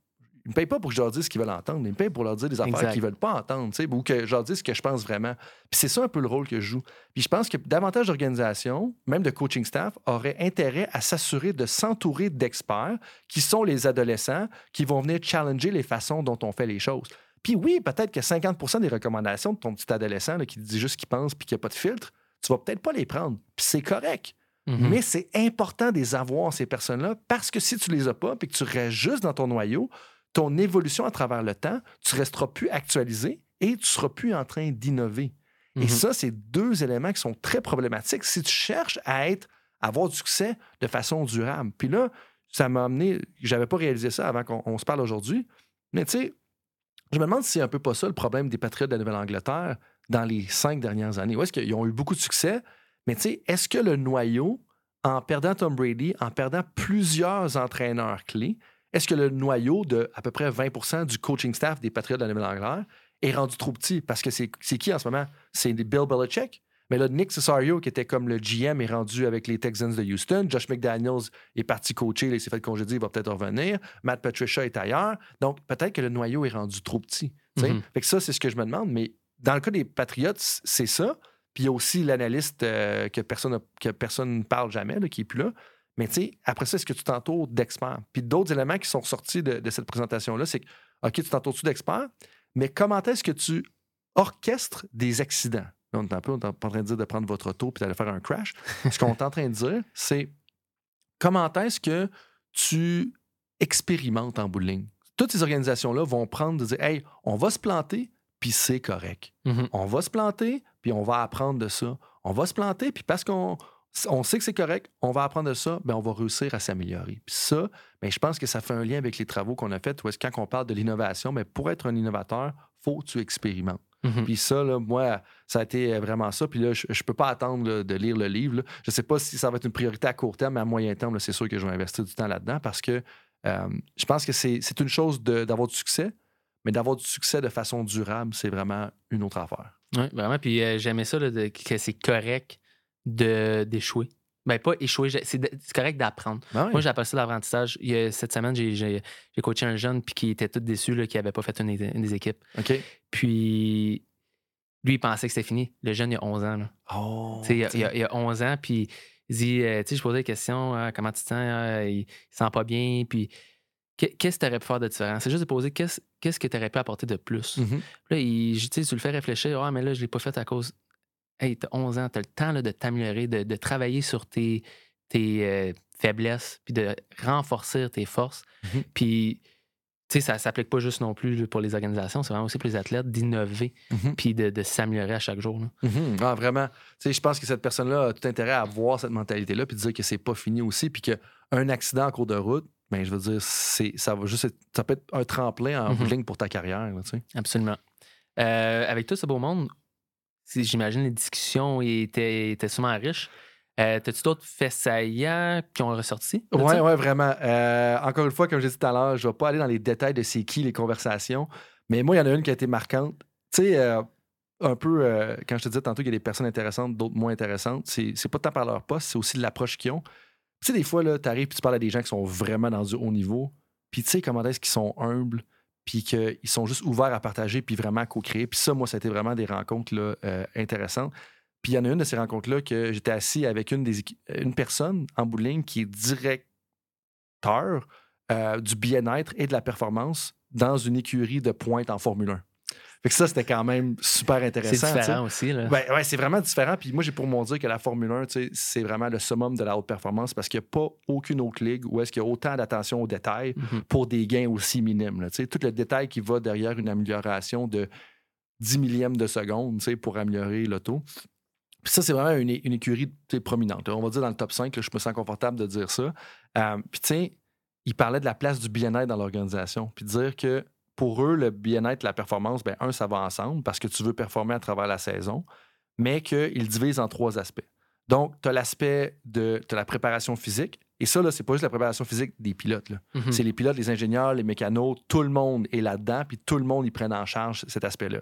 ils me payent pas pour que je leur dise ce qu'ils veulent entendre, ils me payent pour leur dire des affaires qu'ils veulent pas entendre, ou que je leur dise ce que je pense vraiment. Puis c'est ça un peu le rôle que je joue. Puis je pense que davantage d'organisations, même de coaching staff, auraient intérêt à s'assurer de s'entourer d'experts qui sont les adolescents qui vont venir challenger les façons dont on fait les choses. Puis oui, peut-être que 50% des recommandations de ton petit adolescent là, qui te dit juste ce qu'il pense puis qu'il n'y a pas de filtre, tu vas peut-être pas les prendre. Puis c'est correct. Mhm. Mais c'est important de les avoir, ces personnes-là, parce que si tu les as pas puis que tu restes juste dans ton noyau, ton évolution à travers le temps, tu resteras plus actualisé et tu seras plus en train d'innover. Et Mhm. ça, c'est deux éléments qui sont très problématiques si tu cherches à être, à avoir du succès de façon durable. Puis là, ça m'a amené, j'avais pas réalisé ça avant qu'on on se parle aujourd'hui, mais tu sais, je me demande si c'est un peu pas ça le problème des Patriotes de la Nouvelle-Angleterre dans les cinq dernières années. Où est-ce qu'ils ont eu beaucoup de succès, mais tu sais, est-ce que le noyau, en perdant Tom Brady, en perdant plusieurs entraîneurs clés, est-ce que le noyau de à peu près 20% du coaching staff des Patriotes de la Nouvelle-Angleterre est rendu trop petit? Parce que c'est qui en ce moment? C'est Bill Belichick. Mais là, Nick Cesario, qui était comme le GM, est rendu avec les Texans de Houston. Josh McDaniels est parti coacher, il s'est fait congédier, il va peut-être revenir. Matt Patricia est ailleurs. Donc, peut-être que le noyau est rendu trop petit. Mhm. Fait que ça, c'est ce que je me demande. Mais dans le cas des Patriots, c'est ça. Puis il y a aussi l'analyste euh, que personne a- que personne ne parle jamais, là, qui est plus là. Mais tu sais, après ça, est-ce que tu t'entoures d'experts? Puis d'autres éléments qui sont ressortis de, de cette présentation-là, c'est que, OK, tu t'entoures-tu d'experts, mais comment est-ce que tu orchestres des accidents? Là, on est un peu on est pas en train de dire de prendre votre auto puis d'aller faire un crash. Ce qu'on est en train de dire, c'est comment est-ce que tu expérimentes en bout de ligne? Toutes ces organisations-là vont prendre de dire, hey, on va se planter, puis c'est correct. Mhm. On va se planter, puis on va apprendre de ça. On va se planter, puis parce qu'on on sait que c'est correct, on va apprendre de ça, ben on va réussir à s'améliorer. Puis ça, ben je pense que ça fait un lien avec les travaux qu'on a faits, où est-ce quand on parle de l'innovation, mais pour être un innovateur, faut que tu expérimentes. Mhm. Puis ça, là, moi, ça a été vraiment ça. Puis là, je, je peux pas attendre là, de lire le livre. là. Je sais pas si ça va être une priorité à court terme, mais à moyen terme, c'est sûr que je vais investir du temps là-dedans parce que euh, je pense que c'est c'est une chose d'avoir du succès, mais d'avoir du succès de façon durable, c'est vraiment une autre affaire. Oui, vraiment. Puis euh, j'aimais ça, là, de- que c'est correct d'échouer. Ben, pas échouer, c'est correct d'apprendre. Ben oui. Moi, j'appelle ça l'apprentissage. Il y a- Cette semaine, j'ai- coaché un jeune puis qui était tout déçu là, qui n'avait pas fait une, des- une des équipes. Puis lui, il pensait que c'était fini. Le jeune, il a 11 ans. là. Oh, il, a, il a- il a 11 ans, puis il dit, euh, tu sais, je posais des questions, Ah, comment tu te sens, Ah, il, se sent pas bien, puis qu'est- qu'est-ce que tu aurais pu faire de différent? C'est juste de poser qu'est-ce que tu aurais pu apporter de plus? Mhm. Puis Là, il, tu le fais réfléchir, ah, mais là, je l'ai pas fait à cause. Hey, t'as 11 ans, t'as le temps là, de t'améliorer, de, de travailler sur tes, tes euh, faiblesses, puis de renforcer tes forces. Mhm. Puis, tu sais, ça s'applique pas juste non plus pour les organisations, c'est vraiment aussi pour les athlètes d'innover, Mhm. puis de, de s'améliorer à chaque jour. là. Mhm. Ah, vraiment. Tu sais, je pense que cette personne-là a tout intérêt à avoir cette mentalité-là, puis de dire que c'est pas fini aussi, puis qu'un accident en cours de route, ben, je veux dire, c'est, ça va juste être- ça peut être un tremplin en ligne pour ta carrière, là, tu sais. Absolument. Euh, avec tout ce beau monde, j'imagine les discussions étaient, étaient sûrement riches. Euh, T'as-tu d'autres faits saillants qui ont ressorti? Oui, oui, vraiment. Euh, encore une fois, comme j'ai dit tout à l'heure, je ne vais pas aller dans les détails de c'est qui les conversations, mais moi, il y en a une qui a été marquante. Tu sais, euh, un peu, quand je te disais tantôt qu'il y a des personnes intéressantes, d'autres moins intéressantes, c'est c'est pas tant par leur poste, c'est aussi de l'approche qu'ils ont. Tu sais, des fois, tu arrives et tu parles à des gens qui sont vraiment dans du haut niveau, puis tu sais comment est-ce qu'ils sont humbles, puis qu'ils sont juste ouverts à partager, puis vraiment co-créer. Puis ça, moi, ça a été vraiment des rencontres euh, intéressantes. Puis il y en a une de ces rencontres-là que j'étais assis avec une, une personne en bout de ligne qui est directeur euh, du bien-être et de la performance dans une écurie de pointe en Formule 1. Fait que ça, c'était quand même super C'est intéressant. sais. différent aussi. Là. Ben, ouais, c'est vraiment différent. Puis moi, j'ai pour mon dire que la Formule 1, tu sais, c'est vraiment le summum de la haute performance parce qu'il n'y a pas aucune autre ligue où est-ce qu'il y a autant d'attention aux détails Mhm. pour des gains aussi minimes. là. Tout le détail qui va derrière une amélioration de 10 millièmes de seconde pour améliorer l'auto. Puis ça, c'est vraiment une, une écurie prominente. là. On va dire dans le top 5, là, je me sens confortable de dire ça. Euh, puis tu sais, il parlait de la place du bien-être dans l'organisation. Puis dire que pour eux, le bien-être, la performance, ben un, ça va ensemble parce que tu veux performer à travers la saison, mais qu'ils divisent en trois aspects. Donc, tu as l'aspect de la préparation physique. Et ça, là, c'est pas juste la préparation physique des pilotes. Mhm. C'est les pilotes, les ingénieurs, les mécanos, tout le monde est là-dedans, puis tout le monde, ils prennent en charge cet aspect-là.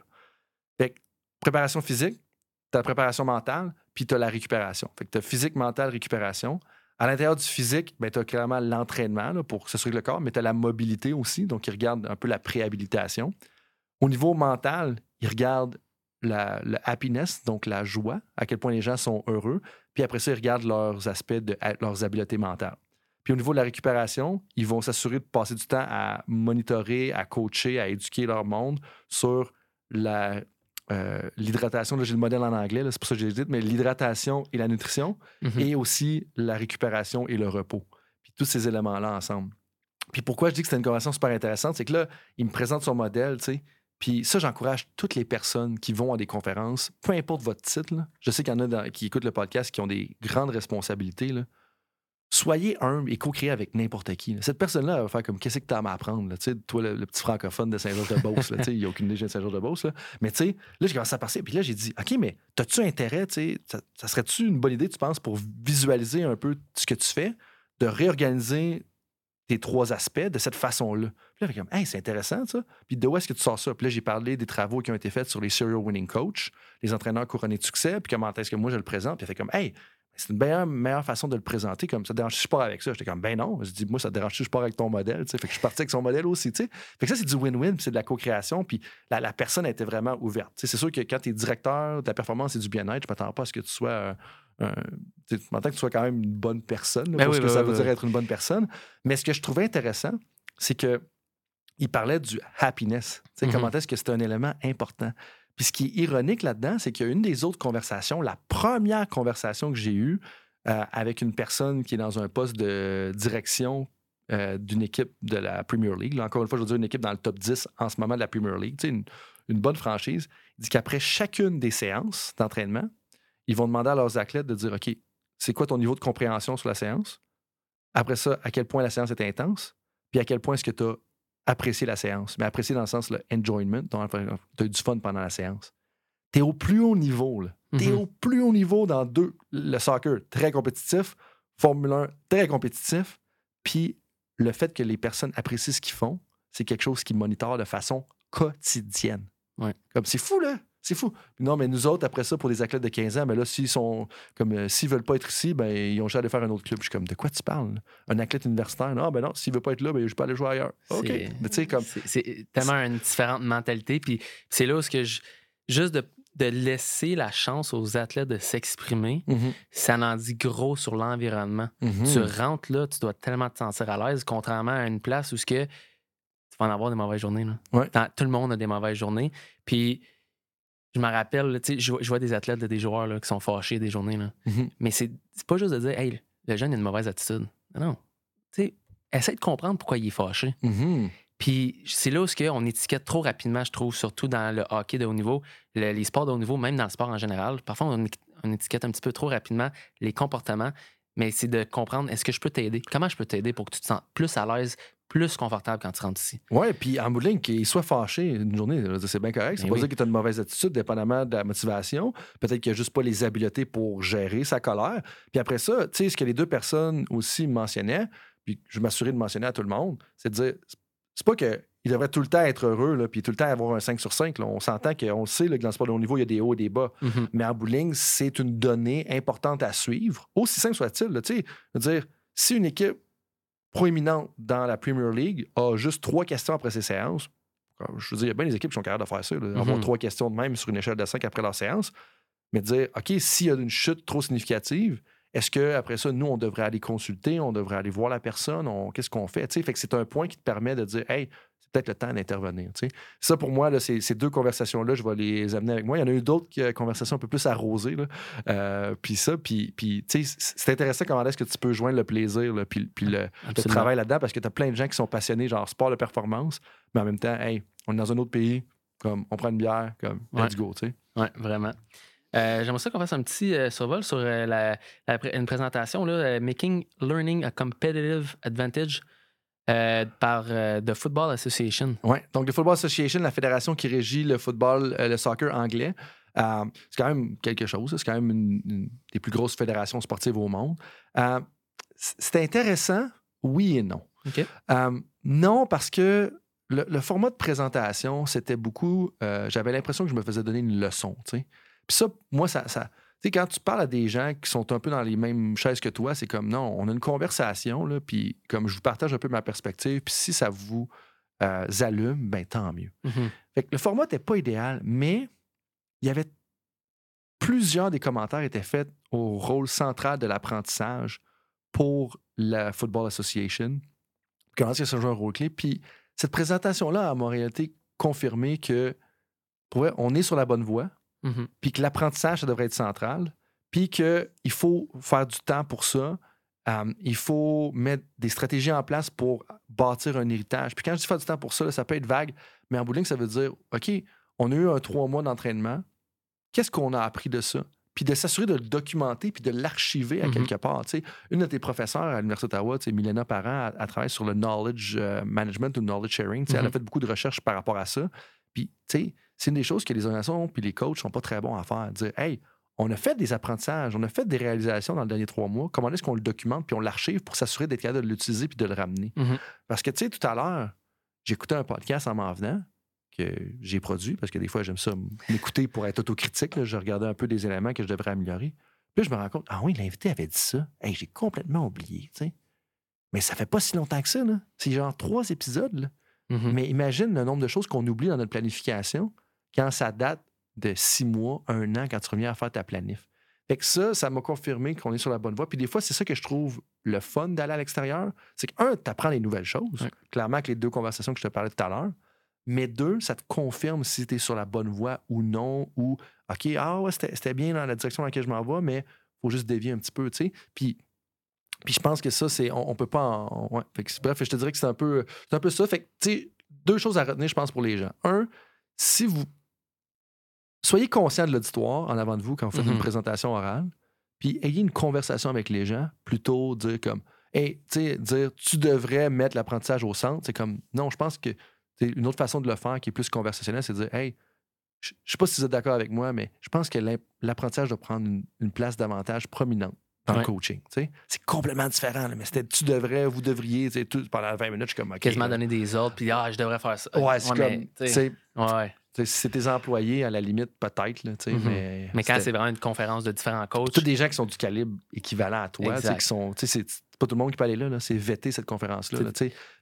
Fait que, préparation physique, tu as la préparation mentale, puis tu as la récupération. Fait que tu as physique, mentale, récupération. À l'intérieur du physique, ben, tu as clairement l'entraînement pour s'assurer que le corps, mais tu as la mobilité aussi, donc ils regardent un peu la préhabilitation. Au niveau mental, ils regardent la, le happiness, donc la joie, à quel point les gens sont heureux. Puis après ça, ils regardent leurs aspects, de leurs habiletés mentales. Puis au niveau de la récupération, ils vont s'assurer de passer du temps à monitorer, à coacher, à éduquer leur monde sur la, euh, l'hydratation. Là, j'ai le modèle en anglais, là, c'est pour ça que j'ai dit, mais l'hydratation et la nutrition, Mhm. et aussi la récupération et le repos. Puis tous ces éléments-là ensemble. Puis pourquoi je dis que c'était une conversation super intéressante, c'est que là, il me présente son modèle, tu sais. Puis ça, j'encourage toutes les personnes qui vont à des conférences, peu importe votre titre. là. Je sais qu'il y en a dans- qui écoutent le podcast qui ont des grandes responsabilités. là. Soyez humble et co-créez avec n'importe qui. Cette personne-là va faire comme qu'est-ce que tu as à m'apprendre? toi, le, petit francophone de Saint-Georges-de-Beauce, il n'y a aucune idée de Saint-Georges-de-Beauce. Mais tu sais, là, j'ai commencé à passer. Puis là, j'ai dit, OK, mais as-tu intérêt, ça, ça serait-tu une bonne idée, tu penses, pour visualiser un peu ce que tu fais, de réorganiser tes trois aspects de cette façon-là? Puis là, j'ai comme, hey, c'est intéressant, ça. Puis de où est-ce que tu sors ça? Puis là, j'ai parlé des travaux qui ont été faits sur les serial winning coach, les entraîneurs couronnés de succès, puis comment est-ce que moi je le présente. Puis elle fait comme, hey, c'est une meilleure, meilleure façon de le présenter. Comme ça dérange je pars avec ça? J'étais comme, ben non. Je dis, moi, ça te dérange je pars avec ton modèle. tu sais? Fait que je suis parti avec son modèle aussi. tu sais? Fait que ça, c'est du win-win, puis c'est de la co-création. Puis la, la personne était vraiment ouverte. Tu sais, C'est sûr que quand tu es directeur de la performance et du bien-être, je m'attends pas à ce que tu sois. euh, tu que tu sois quand même une bonne personne, là, Ben pour oui, ce que ben ça veut dire oui. être une bonne personne. Mais ce que je trouvais intéressant, c'est que il parlait du happiness. Tu sais, Mhm. Comment est-ce que c'est un élément important? Puis ce qui est ironique là-dedans, c'est qu'il y a une des autres conversations, la première conversation que j'ai eue euh, avec une personne qui est dans un poste de direction euh, d'une équipe de la Premier League. Là, encore une fois, je veux dire une équipe dans le top 10 en ce moment de la Premier League. Tu sais, une, une bonne franchise. Il dit qu'après chacune des séances d'entraînement, ils vont demander à leurs athlètes de dire OK, c'est quoi ton niveau de compréhension sur la séance? Après ça, à quel point la séance est intense? Puis à quel point est-ce que tu as apprécier la séance. Mais apprécier dans le sens, le enjoyment, tu as eu du fun pendant la séance. Tu es au plus haut niveau. Tu es Mhm. au plus haut niveau dans deux. Le soccer, très compétitif. Formule 1, très compétitif. Puis le fait que les personnes apprécient ce qu'ils font, c'est quelque chose qui monitorent de façon quotidienne. Ouais. Comme c'est fou, là. C'est fou. Non, mais nous autres, après ça, pour des athlètes de 15 ans, ben là, s'ils sont comme euh, s'ils veulent pas être ici, ben ils ont juste à aller faire un autre club. Je suis comme de quoi tu parles? là? Un athlète universitaire? Non, ben non, s'il veut pas être là, ben je peux aller jouer ailleurs. OK. C'est- Mais tu sais, comme. C'est- tellement une différente mentalité. Puis c'est là où ce que je, juste de, de laisser la chance aux athlètes de s'exprimer, Mhm, ça en dit gros sur l'environnement. mhm. Tu rentres là, tu dois tellement te sentir à l'aise, contrairement à une place où ce que tu vas en avoir des mauvaises journées. Là. Ouais. Tout le monde a des mauvaises journées. Puis je me rappelle, là, tu sais, je, vois- des athlètes, des joueurs là, qui sont fâchés des journées. Là. Mhm. Mais c'est pas juste de dire, hey, le jeune a une mauvaise attitude. Non, sais, essaie de comprendre pourquoi il est fâché. Mhm. Puis c'est là où on étiquette trop rapidement, je trouve, surtout dans le hockey de haut niveau, le- les sports de haut niveau, même dans le sport en général. Parfois, on, on étiquette un petit peu trop rapidement les comportements, mais c'est de comprendre est-ce que je peux t'aider? Comment je peux t'aider pour que tu te sentes plus à l'aise, plus confortable quand tu rentres ici? Ouais, puis en bout de ligne, qu'il soit fâché une journée, c'est bien correct. C'est Ben pas oui. dire qu'il a une mauvaise attitude, dépendamment de la motivation. Peut-être qu'il a juste pas les habiletés pour gérer sa colère. Puis après ça, tu sais, ce que les deux personnes aussi mentionnaient, puis je m'assurer de mentionner à tout le monde, c'est de dire, c'est pas que il devrait tout le temps être heureux, là, puis tout le temps avoir un 5 sur 5. là. On s'entend qu'on sait là, que dans le sport de haut niveau, il y a des hauts et des bas. Mais en ligne, c'est une donnée importante à suivre, aussi simple soit-il. Tu sais, dire, si une équipe proéminente dans la Premier League a juste trois questions après ses séances, je veux dire, il y a bien des équipes qui sont capables de faire ça, là, avoir Mhm. trois questions de même sur une échelle de 5 après leur séance, mais de dire, OK, s'il y a une chute trop significative, est-ce qu'après ça, nous, on devrait aller consulter, on devrait aller voir la personne, on- qu'est-ce qu'on fait? Tu sais, fait que c'est un point qui te permet de dire, hey, peut-être le temps d'intervenir. tu sais. Ça, pour moi, là, ces, ces deux conversations-là, je vais les amener avec moi. Il y en a eu d'autres euh, conversations un peu plus arrosées. là. Euh, puis ça, puis, puis tu sais, c'est intéressant comment est-ce que tu peux joindre le plaisir, là, puis, puis le, travail là-dedans, parce que tu as plein de gens qui sont passionnés, genre sport de performance, mais en même temps, hey, on est dans un autre pays, comme on prend une bière, comme Ouais. let's go, tu sais. Oui, vraiment. Euh, J'aimerais ça qu'on fasse un petit euh, survol sur euh, la, une présentation, là, Making Learning a Competitive Advantage euh, par euh, The Football Association. Ouais. Donc, le Football Association, la fédération qui régit le football, euh, le soccer anglais, c'est quand même quelque chose. C'est quand même une, une des plus grosses fédérations sportives au monde. C'est intéressant, oui et non. OK. Euh, non, parce que le, le format de présentation, c'était beaucoup. J'avais l'impression que je me faisais donner une leçon. tu sais. Puis ça, moi, ça. Sais, quand tu parles à des gens qui sont un peu dans les mêmes chaises que toi, c'est comme non, on a une conversation, là, puis comme je vous partage un peu ma perspective, puis si ça vous euh, allume, ben tant mieux. Mhm. Fait que le format n'était pas idéal, mais il y avait plusieurs des commentaires étaient faits au rôle central de l'apprentissage pour la Football Association. Comment est-ce que ça joue un rôle clé? Puis cette présentation-là a en réalité confirmé que pour vrai, on est sur la bonne voie, Mhm. puis que l'apprentissage, ça devrait être central, puis qu'il faut faire du temps pour ça. Euh, il faut mettre des stratégies en place pour bâtir un héritage. Puis quand je dis faire du temps pour ça, là, ça peut être vague, mais en bout de ligne, ça veut dire OK, on a eu un trois mois d'entraînement. Qu'est-ce qu'on a appris de ça? Puis de s'assurer de le documenter puis de l'archiver à Mhm. quelque part. Une de tes professeurs à l'Université d'Ottawa, Milena Parent, elle, elle travaille sur le knowledge euh, management ou knowledge sharing. Elle a Mhm. fait beaucoup de recherches par rapport à ça. Puis, tu sais, c'est une des choses que les organisations puis les coachs sont pas très bons à faire. Dire, hey, on a fait des apprentissages, on a fait des réalisations dans les derniers trois mois. Comment est-ce qu'on le documente puis on l'archive pour s'assurer d'être capable de l'utiliser puis de le ramener? Mhm. Parce que, tu sais, tout à l'heure, j'écoutais un podcast en m'en venant que j'ai produit parce que des fois, j'aime ça m'écouter pour être autocritique. là. Je regardais un peu des éléments que je devrais améliorer. Puis là, je me rends compte, ah oui, l'invité avait dit ça. Hey, j'ai complètement oublié, tu sais. Mais ça fait pas si longtemps que ça, là. C'est genre trois épisodes, là. Mhm. Mais imagine le nombre de choses qu'on oublie dans notre planification quand ça date de six mois, un an, quand tu reviens à faire ta planif. Fait que ça, ça m'a confirmé qu'on est sur la bonne voie. Puis des fois, c'est ça que je trouve le fun d'aller à l'extérieur. C'est que, un, tu apprends des nouvelles choses. Ouais. Clairement, avec les deux conversations que je te parlais tout à l'heure. Mais deux, ça te confirme si tu es sur la bonne voie ou non. Ou, OK, ah ouais, c'était bien dans la direction dans laquelle je m'en vais, mais faut juste dévier un petit peu, tu sais. Puis, puis je pense que ça, c'est. On, on peut pas en. ouais. Fait que bref, je te dirais que c'est un peu, c'est un peu ça. Fait que, tu sais, deux choses à retenir, je pense, pour les gens. Un, si vous. Soyez conscient de l'auditoire en avant de vous quand vous faites Mhm. une présentation orale, puis ayez une conversation avec les gens, plutôt dire comme Et dire tu devrais mettre l'apprentissage au centre, c'est comme non, je pense que une autre façon de le faire qui est plus conversationnelle, c'est de dire Hey, je ne sais pas si vous êtes d'accord avec moi, mais je pense que l'apprentissage doit prendre une, place davantage prominente dans le coaching. C'est complètement différent, mais c'était tu devrais, vous devriez, tout, pendant 20 minutes, je suis comme Quasiment donner des ordres, puis ah, je devrais faire ça. Ouais, c'est comme. Ouais. Si c'est tes employés, à la limite, peut-être. Mm-hmm. mais, mais quand c'est vraiment une conférence de différents coachs. Tous des gens qui sont du calibre équivalent à toi. Qui sont, c'est pas tout le monde qui peut aller là. là c'est véter cette conférence-là.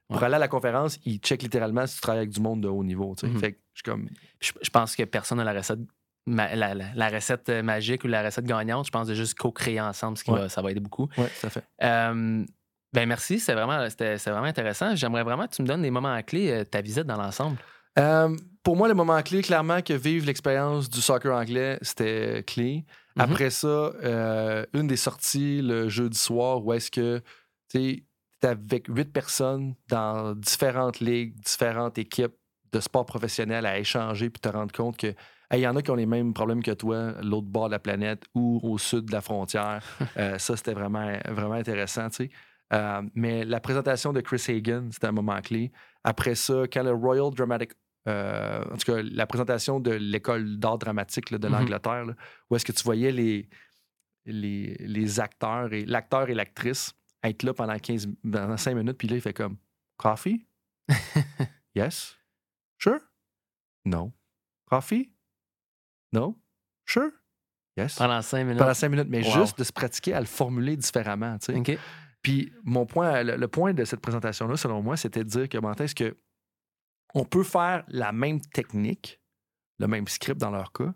pour aller à la conférence, ils checkent littéralement si tu travailles avec du monde de haut niveau. Mm-hmm. fait je, comme... je, pense que personne n'a la recette la, recette magique ou la recette gagnante, je pense de juste co-créer ensemble, ce qui va, ça va aider beaucoup. Oui, ça fait. Euh, ben merci, c'est vraiment, vraiment intéressant. J'aimerais vraiment que tu me donnes des moments clés, euh, ta visite dans l'ensemble. Euh, pour moi, le moment clé, clairement, que vivre l'expérience du soccer anglais, c'était clé. Mm-hmm. Après ça, une des sorties le jeudi soir où est-ce que tu es avec huit personnes dans différentes ligues, différentes équipes de sport professionnel à échanger puis te rendre compte que il y en a qui ont les mêmes problèmes que toi, l'autre bord de la planète ou au sud de la frontière. Euh, ça, c'était vraiment, vraiment intéressant, tu sais. Euh, mais la présentation de Chris Hagan, c'était un moment clé. Après ça, quand le Royal Dramatic euh, en tout cas, la présentation de l'école d'art dramatique de mm-hmm. l'Angleterre, où est-ce que tu voyais les, les, les acteurs et l'acteur et l'actrice être là pendant 15 pendant 5 minutes, puis là, il fait comme Coffee? yes? Sure? No. Coffee? No? Sure? Yes. Pendant cinq minutes. Pendant cinq minutes, mais juste de se pratiquer à le formuler différemment. Tu sais. Puis mon point, le, point de cette présentation-là, selon moi, c'était de dire comment est-ce que on peut faire la même technique, le même script dans leur cas,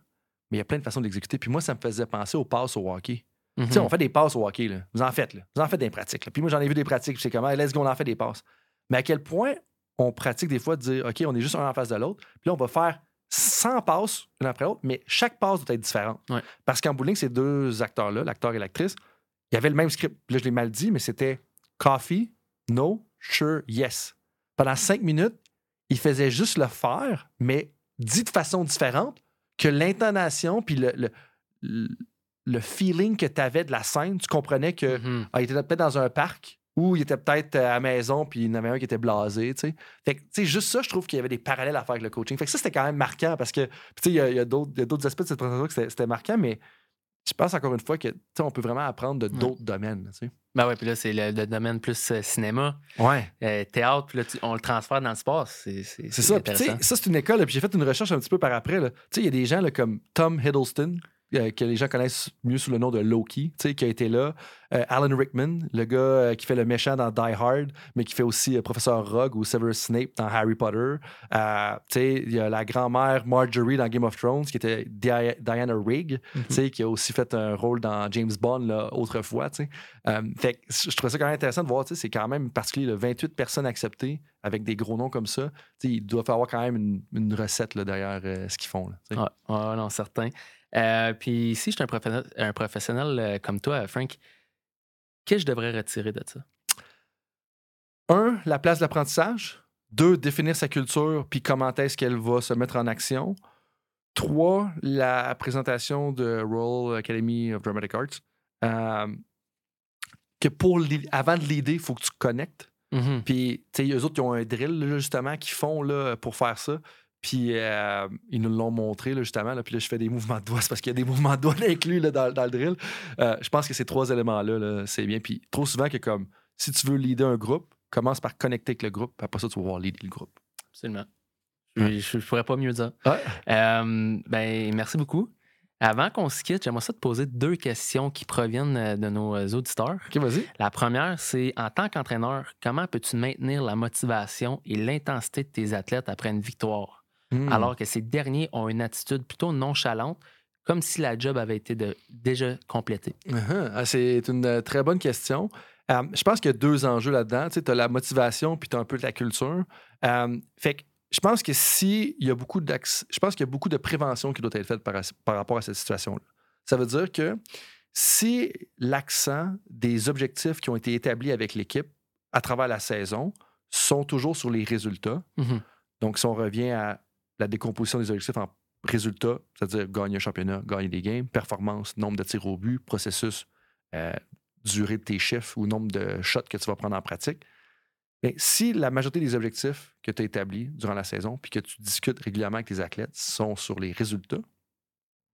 mais il y a plein de façons d'exécuter. Puis moi, ça me faisait penser aux passes au hockey. Tu sais, mm-hmm. on fait des passes au hockey, là. Vous en faites, là. Vous en faites des pratiques. Puis moi, j'en ai vu des pratiques, puis c'est comment, let's go, on en fait des passes. Mais à quel point on pratique des fois de dire, OK, on est juste un en face de l'autre, puis là, on va faire 100 passes une après l'autre, mais chaque passe doit être différente. Parce qu'en bowling, ces deux acteurs-là, l'acteur et l'actrice, il y avait le même script. Là, je l'ai mal dit, mais c'était coffee, no, sure, yes. Pendant cinq minutes, il faisait juste le faire, mais dit de façon différente que l'intonation puis le, le, le, feeling que tu avais de la scène. Tu comprenais qu'il mm-hmm. ah, était peut-être dans un parc, ou il était peut-être à la maison, puis il y en avait un qui était blasé, tu sais. Fait que, tu sais, juste ça, je trouve qu'il y avait des parallèles à faire avec le coaching. Fait que ça, c'était quand même marquant parce que, tu sais, il y a, d'autres aspects de cette présentation que c'était marquant, mais je pense encore une fois que, on peut vraiment apprendre de d'autres domaines, tu sais. Ben ouais, puis là, c'est le, domaine plus euh, cinéma, ouais. Euh, théâtre, puis là, on le transfère dans le sport. C'est ça. Puis, ça, c'est une école, puis j'ai fait une recherche un petit peu par après. Tu sais, il y a des gens là, comme Tom Hiddleston, euh, que les gens connaissent mieux sous le nom de Loki, qui a été là. Euh, Alan Rickman, le gars euh, qui fait le méchant dans Die Hard, mais qui fait aussi Professeur Rogue ou Severus Snape dans Harry Potter. il y a la grand-mère Marjorie dans Game of Thrones, qui était Diana Rigg, mhm. qui a aussi fait un rôle dans James Bond là, autrefois. fait je trouve ça quand même intéressant de voir, c'est quand même particulier, 28 personnes acceptées avec des gros noms comme ça. il doit avoir quand même une, recette là, derrière ce qu'ils font. Là, ah, non, certain. Euh, puis si je suis un professionnel, euh, comme toi, Frank, qu'est-ce que je devrais retirer de ça? Un, la place de l'apprentissage. Deux, définir sa culture, puis comment est-ce qu'elle va se mettre en action. Trois, la présentation de Royal Academy of Dramatic Arts. Euh, que pour avant de l'aider, il faut que tu connectes. Mm-hmm. Puis, tu sais, eux autres, qui ont un drill, justement, qui font là, pour faire ça. Puis euh, ils nous l'ont montré, justement. Là, puis là, je fais des mouvements de doigts. C'est parce qu'il y a des mouvements de doigts inclus là, dans, le drill. Euh, je pense que ces trois éléments-là, c'est bien. Puis trop souvent que comme si tu veux leader un groupe, commence par connecter avec le groupe. Puis après ça, tu vas voir leader le groupe. Absolument. Je ne pourrais pas mieux dire. Euh, ben, merci beaucoup. Avant qu'on se quitte, j'aimerais ça te poser deux questions qui proviennent de nos auditeurs. OK, vas-y. La première, c'est en tant qu'entraîneur, comment peux-tu maintenir la motivation et l'intensité de tes athlètes après une victoire? Hmm. alors que ces derniers ont une attitude plutôt nonchalante, comme si la job avait été déjà complétée? Uh-huh. Ah, c'est une euh, très bonne question. Euh, je pense qu'il y a deux enjeux là-dedans. Tu as la motivation, puis tu as un peu de la culture. Euh, fait que je pense que si il y a beaucoup je pense qu'il y a beaucoup de prévention qui doit être faite par, par rapport à cette situation-là. Ça veut dire que si l'accent des objectifs qui ont été établis avec l'équipe à travers la saison sont toujours sur les résultats, mm-hmm. donc si on revient à la décomposition des objectifs en résultats, c'est-à-dire gagner un championnat, gagner des games, performance, nombre de tirs au but, processus euh, durée de tes chiffres ou nombre de shots que tu vas prendre en pratique. Mais si la majorité des objectifs que tu as établis durant la saison, puis que tu discutes régulièrement avec tes athlètes, sont sur les résultats,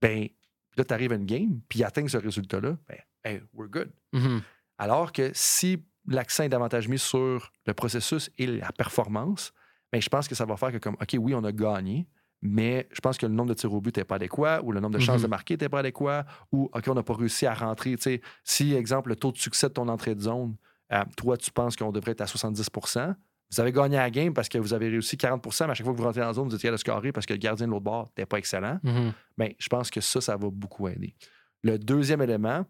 ben là, tu arrives à une game, puis atteins ce résultat-là, ben, hey, we're good. Mhm. Alors que si l'accent est davantage mis sur le processus et la performance, ben, je pense que ça va faire que, comme, OK, oui, on a gagné, mais je pense que le nombre de tirs au but n'était pas adéquat ou le nombre de chances Mhm. de marquer n'était pas adéquat ou, OK, on n'a pas réussi à rentrer. Tu sais, si, exemple, le taux de succès de ton entrée de zone, euh, toi, tu penses qu'on devrait être à 70% vous avez gagné la game parce que vous avez réussi 40% mais à chaque fois que vous rentrez dans la zone, vous étiez à le scorer parce que le gardien de l'autre bord n'était pas excellent. Mhm. Je pense que ça, ça va beaucoup aider. Le deuxième élément,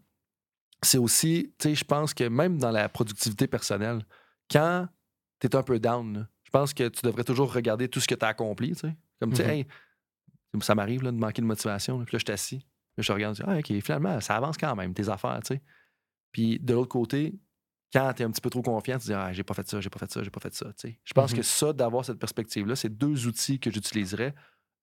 c'est aussi, tu sais, je pense que même dans la productivité personnelle, quand tu es un peu down, je pense que tu devrais toujours regarder tout ce que tu as accompli, tu sais. Comme, tu sais, Mhm. hey, ça m'arrive de manquer de motivation, là, puis là, je suis assis. Là, je regarde, je dis, ah, OK, finalement, ça avance quand même, tes affaires, tu sais. Puis de l'autre côté, quand tu es un petit peu trop confiant, tu dis, ah, j'ai pas fait ça, j'ai pas fait ça, j'ai pas fait ça, tu sais. Je pense Mhm. que ça, d'avoir cette perspective-là, c'est deux outils que j'utiliserais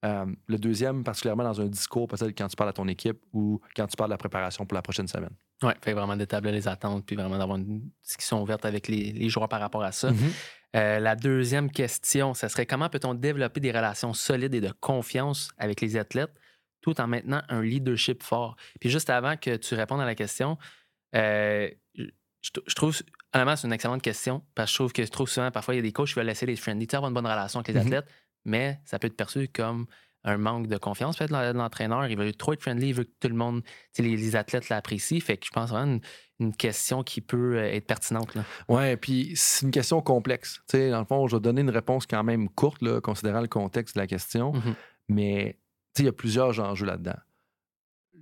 euh, le deuxième, particulièrement dans un discours, peut-être quand tu parles à ton équipe ou quand tu parles de la préparation pour la prochaine semaine. Ouais, fait vraiment d'établir les attentes, puis vraiment d'avoir une discussion ouverte avec les, les joueurs par rapport à ça. Mhm. Euh, la deuxième question, ce serait comment peut-on développer des relations solides et de confiance avec les athlètes tout en maintenant un leadership fort? Puis juste avant que tu répondes à la question, euh, je, je trouve, honnêtement, c'est une excellente question parce que je trouve que trop souvent, parfois, il y a des coachs qui veulent laisser les friendly, tu sais, avoir une bonne relation avec les Mhm. athlètes, mais ça peut être perçu comme un manque de confiance peut-être de l'entraîneur. Il veut trop être friendly, il veut que tout le monde, les, les athlètes l'apprécient. Fait que je pense vraiment une, une question qui peut euh, être pertinente. Ouais, puis c'est une question complexe. Tu sais, dans le fond, je vais donner une réponse quand même courte, là, considérant le contexte de la question, Mhm. mais il y a plusieurs enjeux là-dedans.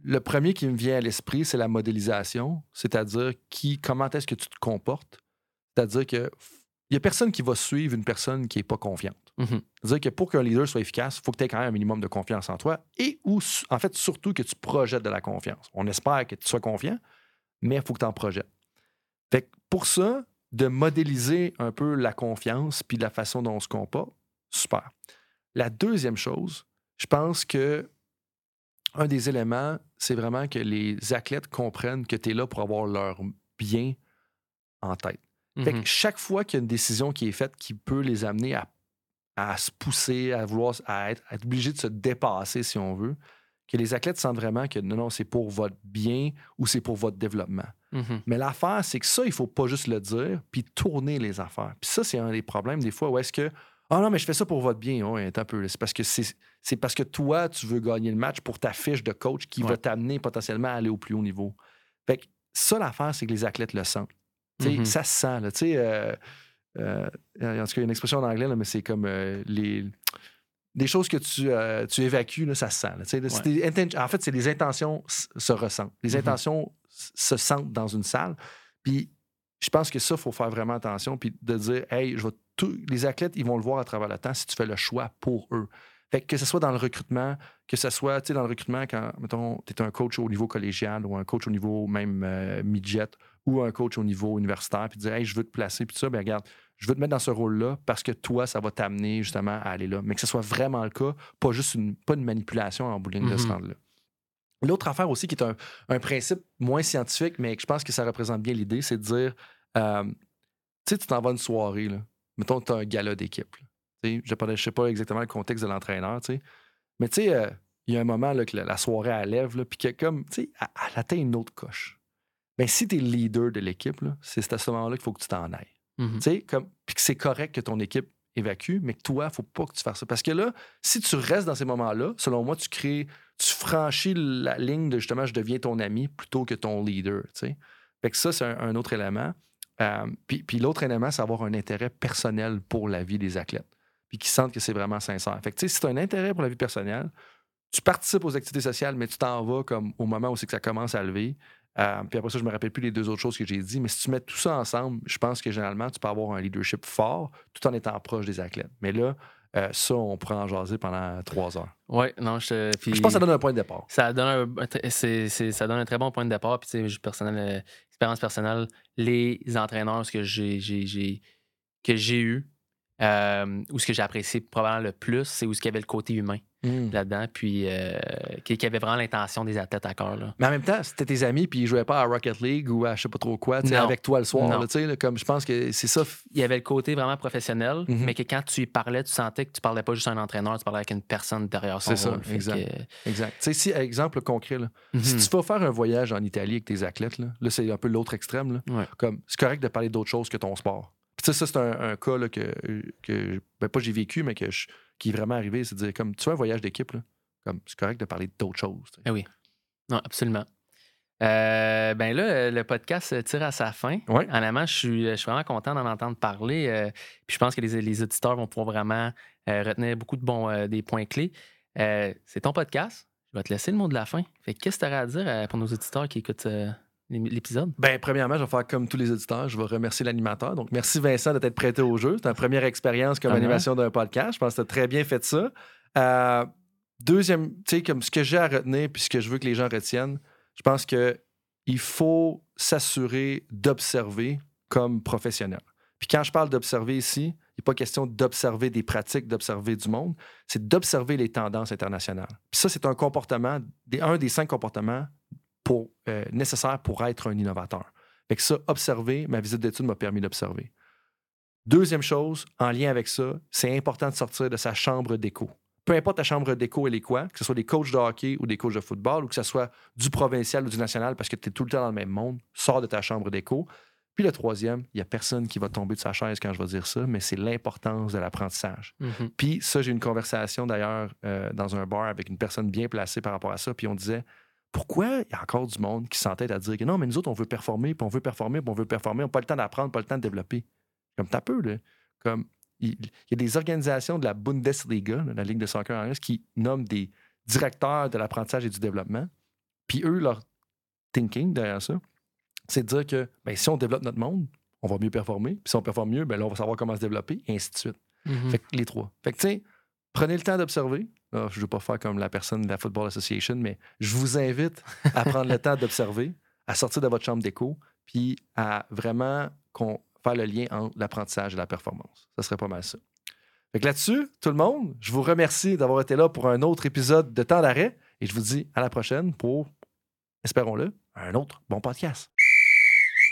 Le premier qui me vient à l'esprit, c'est la modélisation, c'est-à-dire qui, comment est-ce que tu te comportes? C'est-à-dire que n'y a personne qui va suivre une personne qui n'est pas confiante. Mhm. C'est-à-dire que pour qu'un leader soit efficace, il faut que tu aies quand même un minimum de confiance en toi et ou, en fait, surtout que tu projettes de la confiance. On espère que tu sois confiant, mais il faut que tu en projettes. Fait que pour ça, de modéliser un peu la confiance puis la façon dont on se comporte, super. La deuxième chose, je pense que un des éléments, c'est vraiment que les athlètes comprennent que tu es là pour avoir leur bien en tête. Fait que chaque fois qu'il y a une décision qui est faite qui peut les amener à, à se pousser, à vouloir à être, à être obligés de se dépasser, si on veut, que les athlètes sentent vraiment que non, non, c'est pour votre bien ou c'est pour votre développement. Mhm. Mais l'affaire, c'est que ça, il faut pas juste le dire, puis tourner les affaires. Puis ça, c'est un des problèmes des fois où est-ce que Ah non, mais je fais ça pour votre bien. Oui, un peu. C'est parce que c'est, parce que toi, tu veux gagner le match pour ta fiche de coach qui va t'amener potentiellement à aller au plus haut niveau. Fait que ça, l'affaire, c'est que les athlètes le sentent. Mhm. Ça se sent. Là, euh, euh, en tout cas, il y a une expression en anglais, là, mais c'est comme euh, les. Des choses que tu, euh, tu évacues, là, ça se sent. là. En fait, c'est les intentions se ressentent. Les Mhm. intentions se sentent dans une salle. Puis je pense que ça, il faut faire vraiment attention. Puis de dire, hey, je vais tout... les athlètes, ils vont le voir à travers le temps si tu fais le choix pour eux. Fait que, que ce soit dans le recrutement, que ce soit tu sais, dans le recrutement quand, mettons, tu es un coach au niveau collégial ou un coach au niveau même midget ou un coach au niveau universitaire, puis dire, hey, je veux te placer, puis tout ça, ben regarde, je veux te mettre dans ce rôle-là parce que toi, ça va t'amener justement à aller là. Mais que ce soit vraiment le cas, pas juste une, pas une manipulation en bowling de se Mhm. rendre là. L'autre affaire aussi qui est un, un principe moins scientifique, mais que je pense que ça représente bien l'idée, c'est de dire, euh, tu sais, tu t'en vas à une soirée, là. mettons que tu as un gala d'équipe. là. Tu sais, Je ne sais pas exactement le contexte de l'entraîneur, tu sais. mais tu sais, euh, il y a un moment là, que la, la soirée elle lève, là, puis que comme, tu sais, elle, elle atteint une autre coche. Mais si tu es leader de l'équipe, c'est à ce moment-là qu'il faut que tu t'en ailles. Mhm. Comme, puis que c'est correct que ton équipe évacue, mais que toi, il faut pas que tu fasses ça. Parce que là, si tu restes dans ces moments-là, selon moi, tu crées, tu franchis la ligne de justement, je deviens ton ami plutôt que ton leader. Fait que ça, c'est un, un autre élément. Euh, puis puis l'autre élément, c'est avoir un intérêt personnel pour la vie des athlètes. Puis qu'ils sentent que c'est vraiment sincère. Fait que, si tu as un intérêt pour la vie personnelle, tu participes aux activités sociales, mais tu t'en vas comme au moment où c'est que ça commence à lever. Euh, puis après ça, je me rappelle plus les deux autres choses que j'ai dit, mais si tu mets tout ça ensemble, je pense que généralement, tu peux avoir un leadership fort tout en étant proche des athlètes. Mais là, euh, ça, on pourrait en jaser pendant trois heures. Ouais, non, je, puis Je pense que ça donne un point de départ. ça donne un, ça donne un très bon point de départ. Puis, tu sais, personnel, euh, expérience personnelle, les entraîneurs ce que j'ai, que j'ai eu, euh, ou ce que j'ai apprécié probablement le plus, c'est où ce qu'il y avait le côté humain. Mm. là-dedans, puis euh, qui, qui avait vraiment l'intention des athlètes à cœur. là. Mais en même temps, c'était tes amis, puis ils jouaient pas à Rocket League ou à je sais pas trop quoi, avec toi le soir. Là, là, comme je pense que c'est ça. Il y avait le côté vraiment professionnel, Mhm. mais que quand tu y parlais, tu sentais que tu parlais pas juste à un entraîneur, tu parlais avec une personne derrière son C'est ça, rôle. Exact. que, Exact. Si, exemple concret, là, mhm. si tu vas faire un voyage en Italie avec tes athlètes, là, là, c'est un peu l'autre extrême. Là, Ouais. comme c'est correct de parler d'autre chose que ton sport. Tu sais, ça, c'est un, un cas là, que, que ben, pas j'ai vécu, mais que je- qui est vraiment arrivé. C'est de dire, comme tu fais un voyage d'équipe, comme c'est correct de parler d'autres choses. Ah oui. Non, absolument. Euh, ben là, le podcast tire à sa fin. Ouais. Honnêtement, je suis, je suis vraiment content d'en entendre parler. euh, puis je pense que les, les auditeurs vont pouvoir vraiment euh, retenir beaucoup de bons des points clés. C'est ton podcast. Je vais te laisser le mot de la fin. Fait que qu'est-ce que tu aurais à dire pour nos auditeurs qui écoutent l'épisode? Ben, premièrement, je vais faire comme tous les auditeurs. Je vais remercier l'animateur. Donc, merci Vincent de t'être prêté au jeu. C'est ta première expérience comme animation d'un podcast. Je pense que tu as très bien fait ça. Euh, deuxième, tu sais, comme ce que j'ai à retenir puis ce que je veux que les gens retiennent, je pense que il faut s'assurer d'observer comme professionnel. Puis quand je parle d'observer ici, il n'est pas question d'observer des pratiques, d'observer du monde, c'est d'observer les tendances internationales. Puis ça, c'est un comportement, un des cinq comportements pour, euh, nécessaires pour être un innovateur. Fait que ça, observer, ma visite d'études m'a permis d'observer. Deuxième chose, en lien avec ça, c'est important de sortir de sa chambre d'écho. Peu importe ta chambre d'écho, elle est quoi, que ce soit des coachs de hockey ou des coachs de football ou que ce soit du provincial ou du national parce que tu es tout le temps dans le même monde, sors de ta chambre d'écho. Puis le troisième, il n'y a personne qui va tomber de sa chaise quand je vais dire ça, mais c'est l'importance de l'apprentissage. Mhm. Puis ça, j'ai eu une conversation d'ailleurs euh, dans un bar avec une personne bien placée par rapport à ça. Puis on disait pourquoi il y a encore du monde qui s'entête à dire que non, mais nous autres, on veut performer, puis on veut performer, puis on veut performer, on n'a pas le temps d'apprendre, pas le temps de développer. Comme t'as peu, là. Comme il, il y a des organisations de la Bundesliga, la Ligue de soccer anglaise, qui nomment des directeurs de l'apprentissage et du développement. Puis eux, leur thinking derrière ça, c'est de dire que ben, si on développe notre monde, on va mieux performer. Puis si on performe mieux, ben là, on va savoir comment se développer, et ainsi de suite. Mhm. Fait que les trois. Fait que, tu sais, prenez le temps d'observer. Là, je ne veux pas faire comme la personne de la Football Association, mais je vous invite à prendre le temps d'observer, à sortir de votre chambre d'écho, puis à vraiment faire le lien entre l'apprentissage et la performance. Ça serait pas mal ça. Fait là-dessus, tout le monde, je vous remercie d'avoir été là pour un autre épisode de Temps d'arrêt et je vous dis à la prochaine pour, espérons-le, un autre bon podcast.